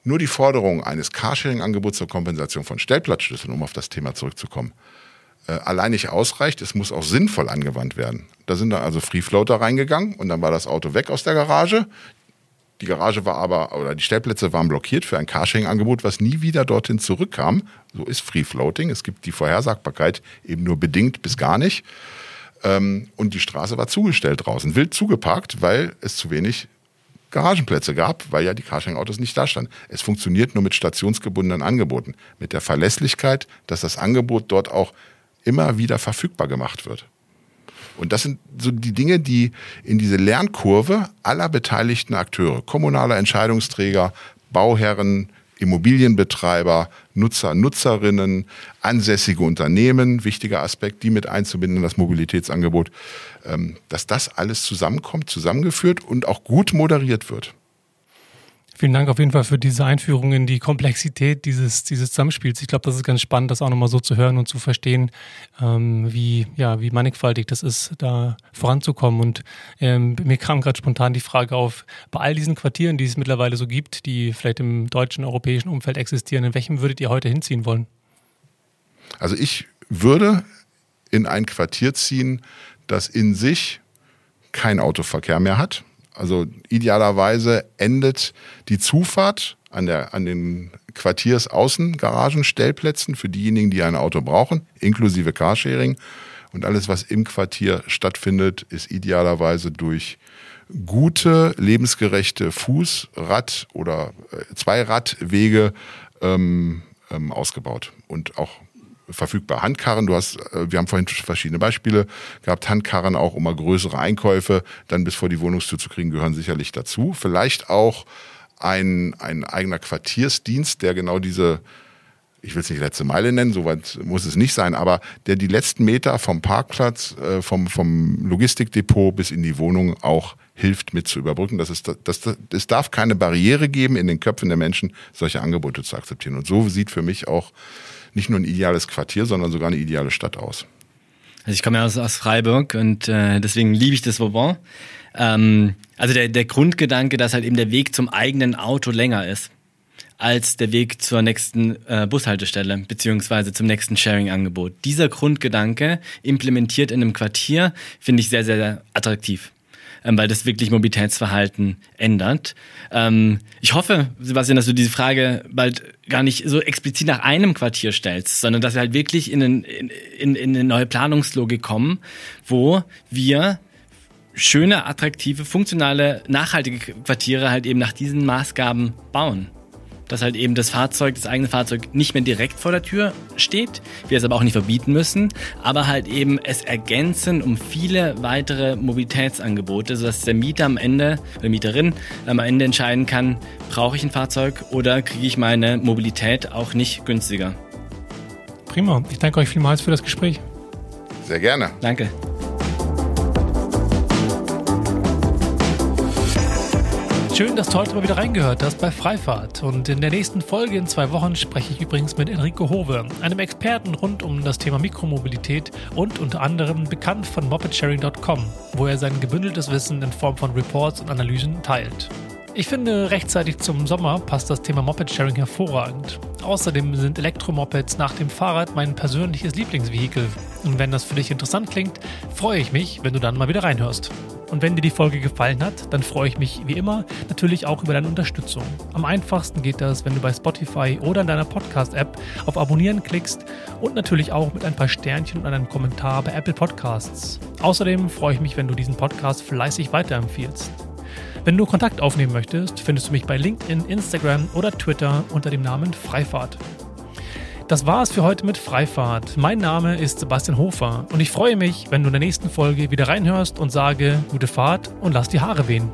nur die Forderung eines Carsharing-Angebots zur Kompensation von Stellplatzschlüsseln, um auf das Thema zurückzukommen, äh, allein nicht ausreicht. Es muss auch sinnvoll angewandt werden. Da sind dann also Free Floater reingegangen und dann war das Auto weg aus der Garage. Die Garage war aber, oder die Stellplätze waren blockiert für ein Carsharing-Angebot, was nie wieder dorthin zurückkam. So ist Free Floating. Es gibt die Vorhersagbarkeit eben nur bedingt bis gar nicht. Ähm, und die Straße war zugestellt draußen, wild zugeparkt, weil es zu wenig Garagenplätze gab, weil ja die Carsharing-Autos nicht da standen. Es funktioniert nur mit stationsgebundenen Angeboten, mit der Verlässlichkeit, dass das Angebot dort auch immer wieder verfügbar gemacht wird. Und das sind so die Dinge, die in diese Lernkurve aller beteiligten Akteure, kommunaler Entscheidungsträger, Bauherren, Immobilienbetreiber, Nutzer, Nutzerinnen, ansässige Unternehmen, wichtiger Aspekt, die mit einzubinden in das Mobilitätsangebot, ähm, dass das alles zusammenkommt, zusammengeführt und auch gut moderiert wird. Vielen Dank auf jeden Fall für diese Einführung in die Komplexität dieses, dieses Zusammenspiels. Ich glaube, das ist ganz spannend, das auch nochmal so zu hören und zu verstehen, ähm, wie, ja, wie mannigfaltig das ist, da voranzukommen. Und ähm, mir kam gerade spontan die Frage auf, bei all diesen Quartieren, die es mittlerweile so gibt, die vielleicht im deutschen, europäischen Umfeld existieren, in welchem würdet ihr heute hinziehen wollen? Also ich würde in ein Quartier ziehen, das in sich kein Autoverkehr mehr hat also idealerweise endet die Zufahrt an, der, an den Quartiersaußengaragenstellplätzen für diejenigen, die ein Auto brauchen, inklusive Carsharing. Und alles, was im Quartier stattfindet, ist idealerweise durch gute, lebensgerechte Fuß-, Rad- oder äh, Zweiradwege ähm, ähm, ausgebaut und auch verfügbar. Handkarren, du hast, äh, wir haben vorhin verschiedene Beispiele gehabt, Handkarren auch, um mal größere Einkäufe dann bis vor die Wohnungstür zu kriegen, gehören sicherlich dazu. Vielleicht auch ein, ein eigener Quartiersdienst, der genau diese ich will es nicht letzte Meile nennen, soweit muss es nicht sein, aber der die letzten Meter vom Parkplatz, äh, vom, vom Logistikdepot bis in die Wohnung auch hilft mit zu überbrücken. Das ist, das, das, es darf keine Barriere geben in den Köpfen der Menschen, solche Angebote zu akzeptieren. Und so sieht für mich auch nicht nur ein ideales Quartier, sondern sogar eine ideale Stadt aus. Also ich komme ja aus, aus Freiburg und äh, deswegen liebe ich das Vauban. Ähm, also der, der Grundgedanke, dass halt eben der Weg zum eigenen Auto länger ist als der Weg zur nächsten äh, Bushaltestelle beziehungsweise zum nächsten Sharing-Angebot. Dieser Grundgedanke implementiert in einem Quartier finde ich sehr, sehr, sehr attraktiv ähm, weil das wirklich Mobilitätsverhalten ändert. Ähm, ich hoffe, Sebastian, dass du diese Frage bald gar nicht so explizit nach einem Quartier stellst, sondern dass wir halt wirklich in, ein, in, in eine neue Planungslogik kommen, wo wir schöne, attraktive, funktionale, nachhaltige Quartiere halt eben nach diesen Maßgaben bauen. Dass halt eben das Fahrzeug, das eigene Fahrzeug nicht mehr direkt vor der Tür steht, wir es aber auch nicht verbieten müssen, aber halt eben es ergänzen um viele weitere Mobilitätsangebote, sodass der Mieter am Ende oder Mieterin am Ende entscheiden kann, brauche ich ein Fahrzeug oder kriege ich meine Mobilität auch nicht günstiger. Prima. Ich danke euch vielmals für das Gespräch. Sehr gerne. Danke. Schön, dass du heute mal wieder reingehört hast bei Freifahrt. Und in der nächsten Folge in zwei Wochen spreche ich übrigens mit Enrico Hove, einem Experten rund um das Thema Mikromobilität und unter anderem bekannt von mopedsharing.com, wo er sein gebündeltes Wissen in Form von Reports und Analysen teilt. Ich finde, rechtzeitig zum Sommer passt das Thema Moped-Sharing hervorragend. Außerdem sind Elektromopeds nach dem Fahrrad mein persönliches Lieblingsvehikel. Und wenn das für dich interessant klingt, freue ich mich, wenn du dann mal wieder reinhörst. Und wenn dir die Folge gefallen hat, dann freue ich mich wie immer natürlich auch über deine Unterstützung. Am einfachsten geht das, wenn du bei Spotify oder in deiner Podcast-App auf Abonnieren klickst und natürlich auch mit ein paar Sternchen und einem Kommentar bei Apple Podcasts. Außerdem freue ich mich, wenn du diesen Podcast fleißig weiterempfiehlst. Wenn du Kontakt aufnehmen möchtest, findest du mich bei LinkedIn, Instagram oder Twitter unter dem Namen Freifahrt. Das war es für heute mit Freifahrt. Mein Name ist Sebastian Hofer und ich freue mich, wenn du in der nächsten Folge wieder reinhörst und sage gute Fahrt und lass die Haare wehen.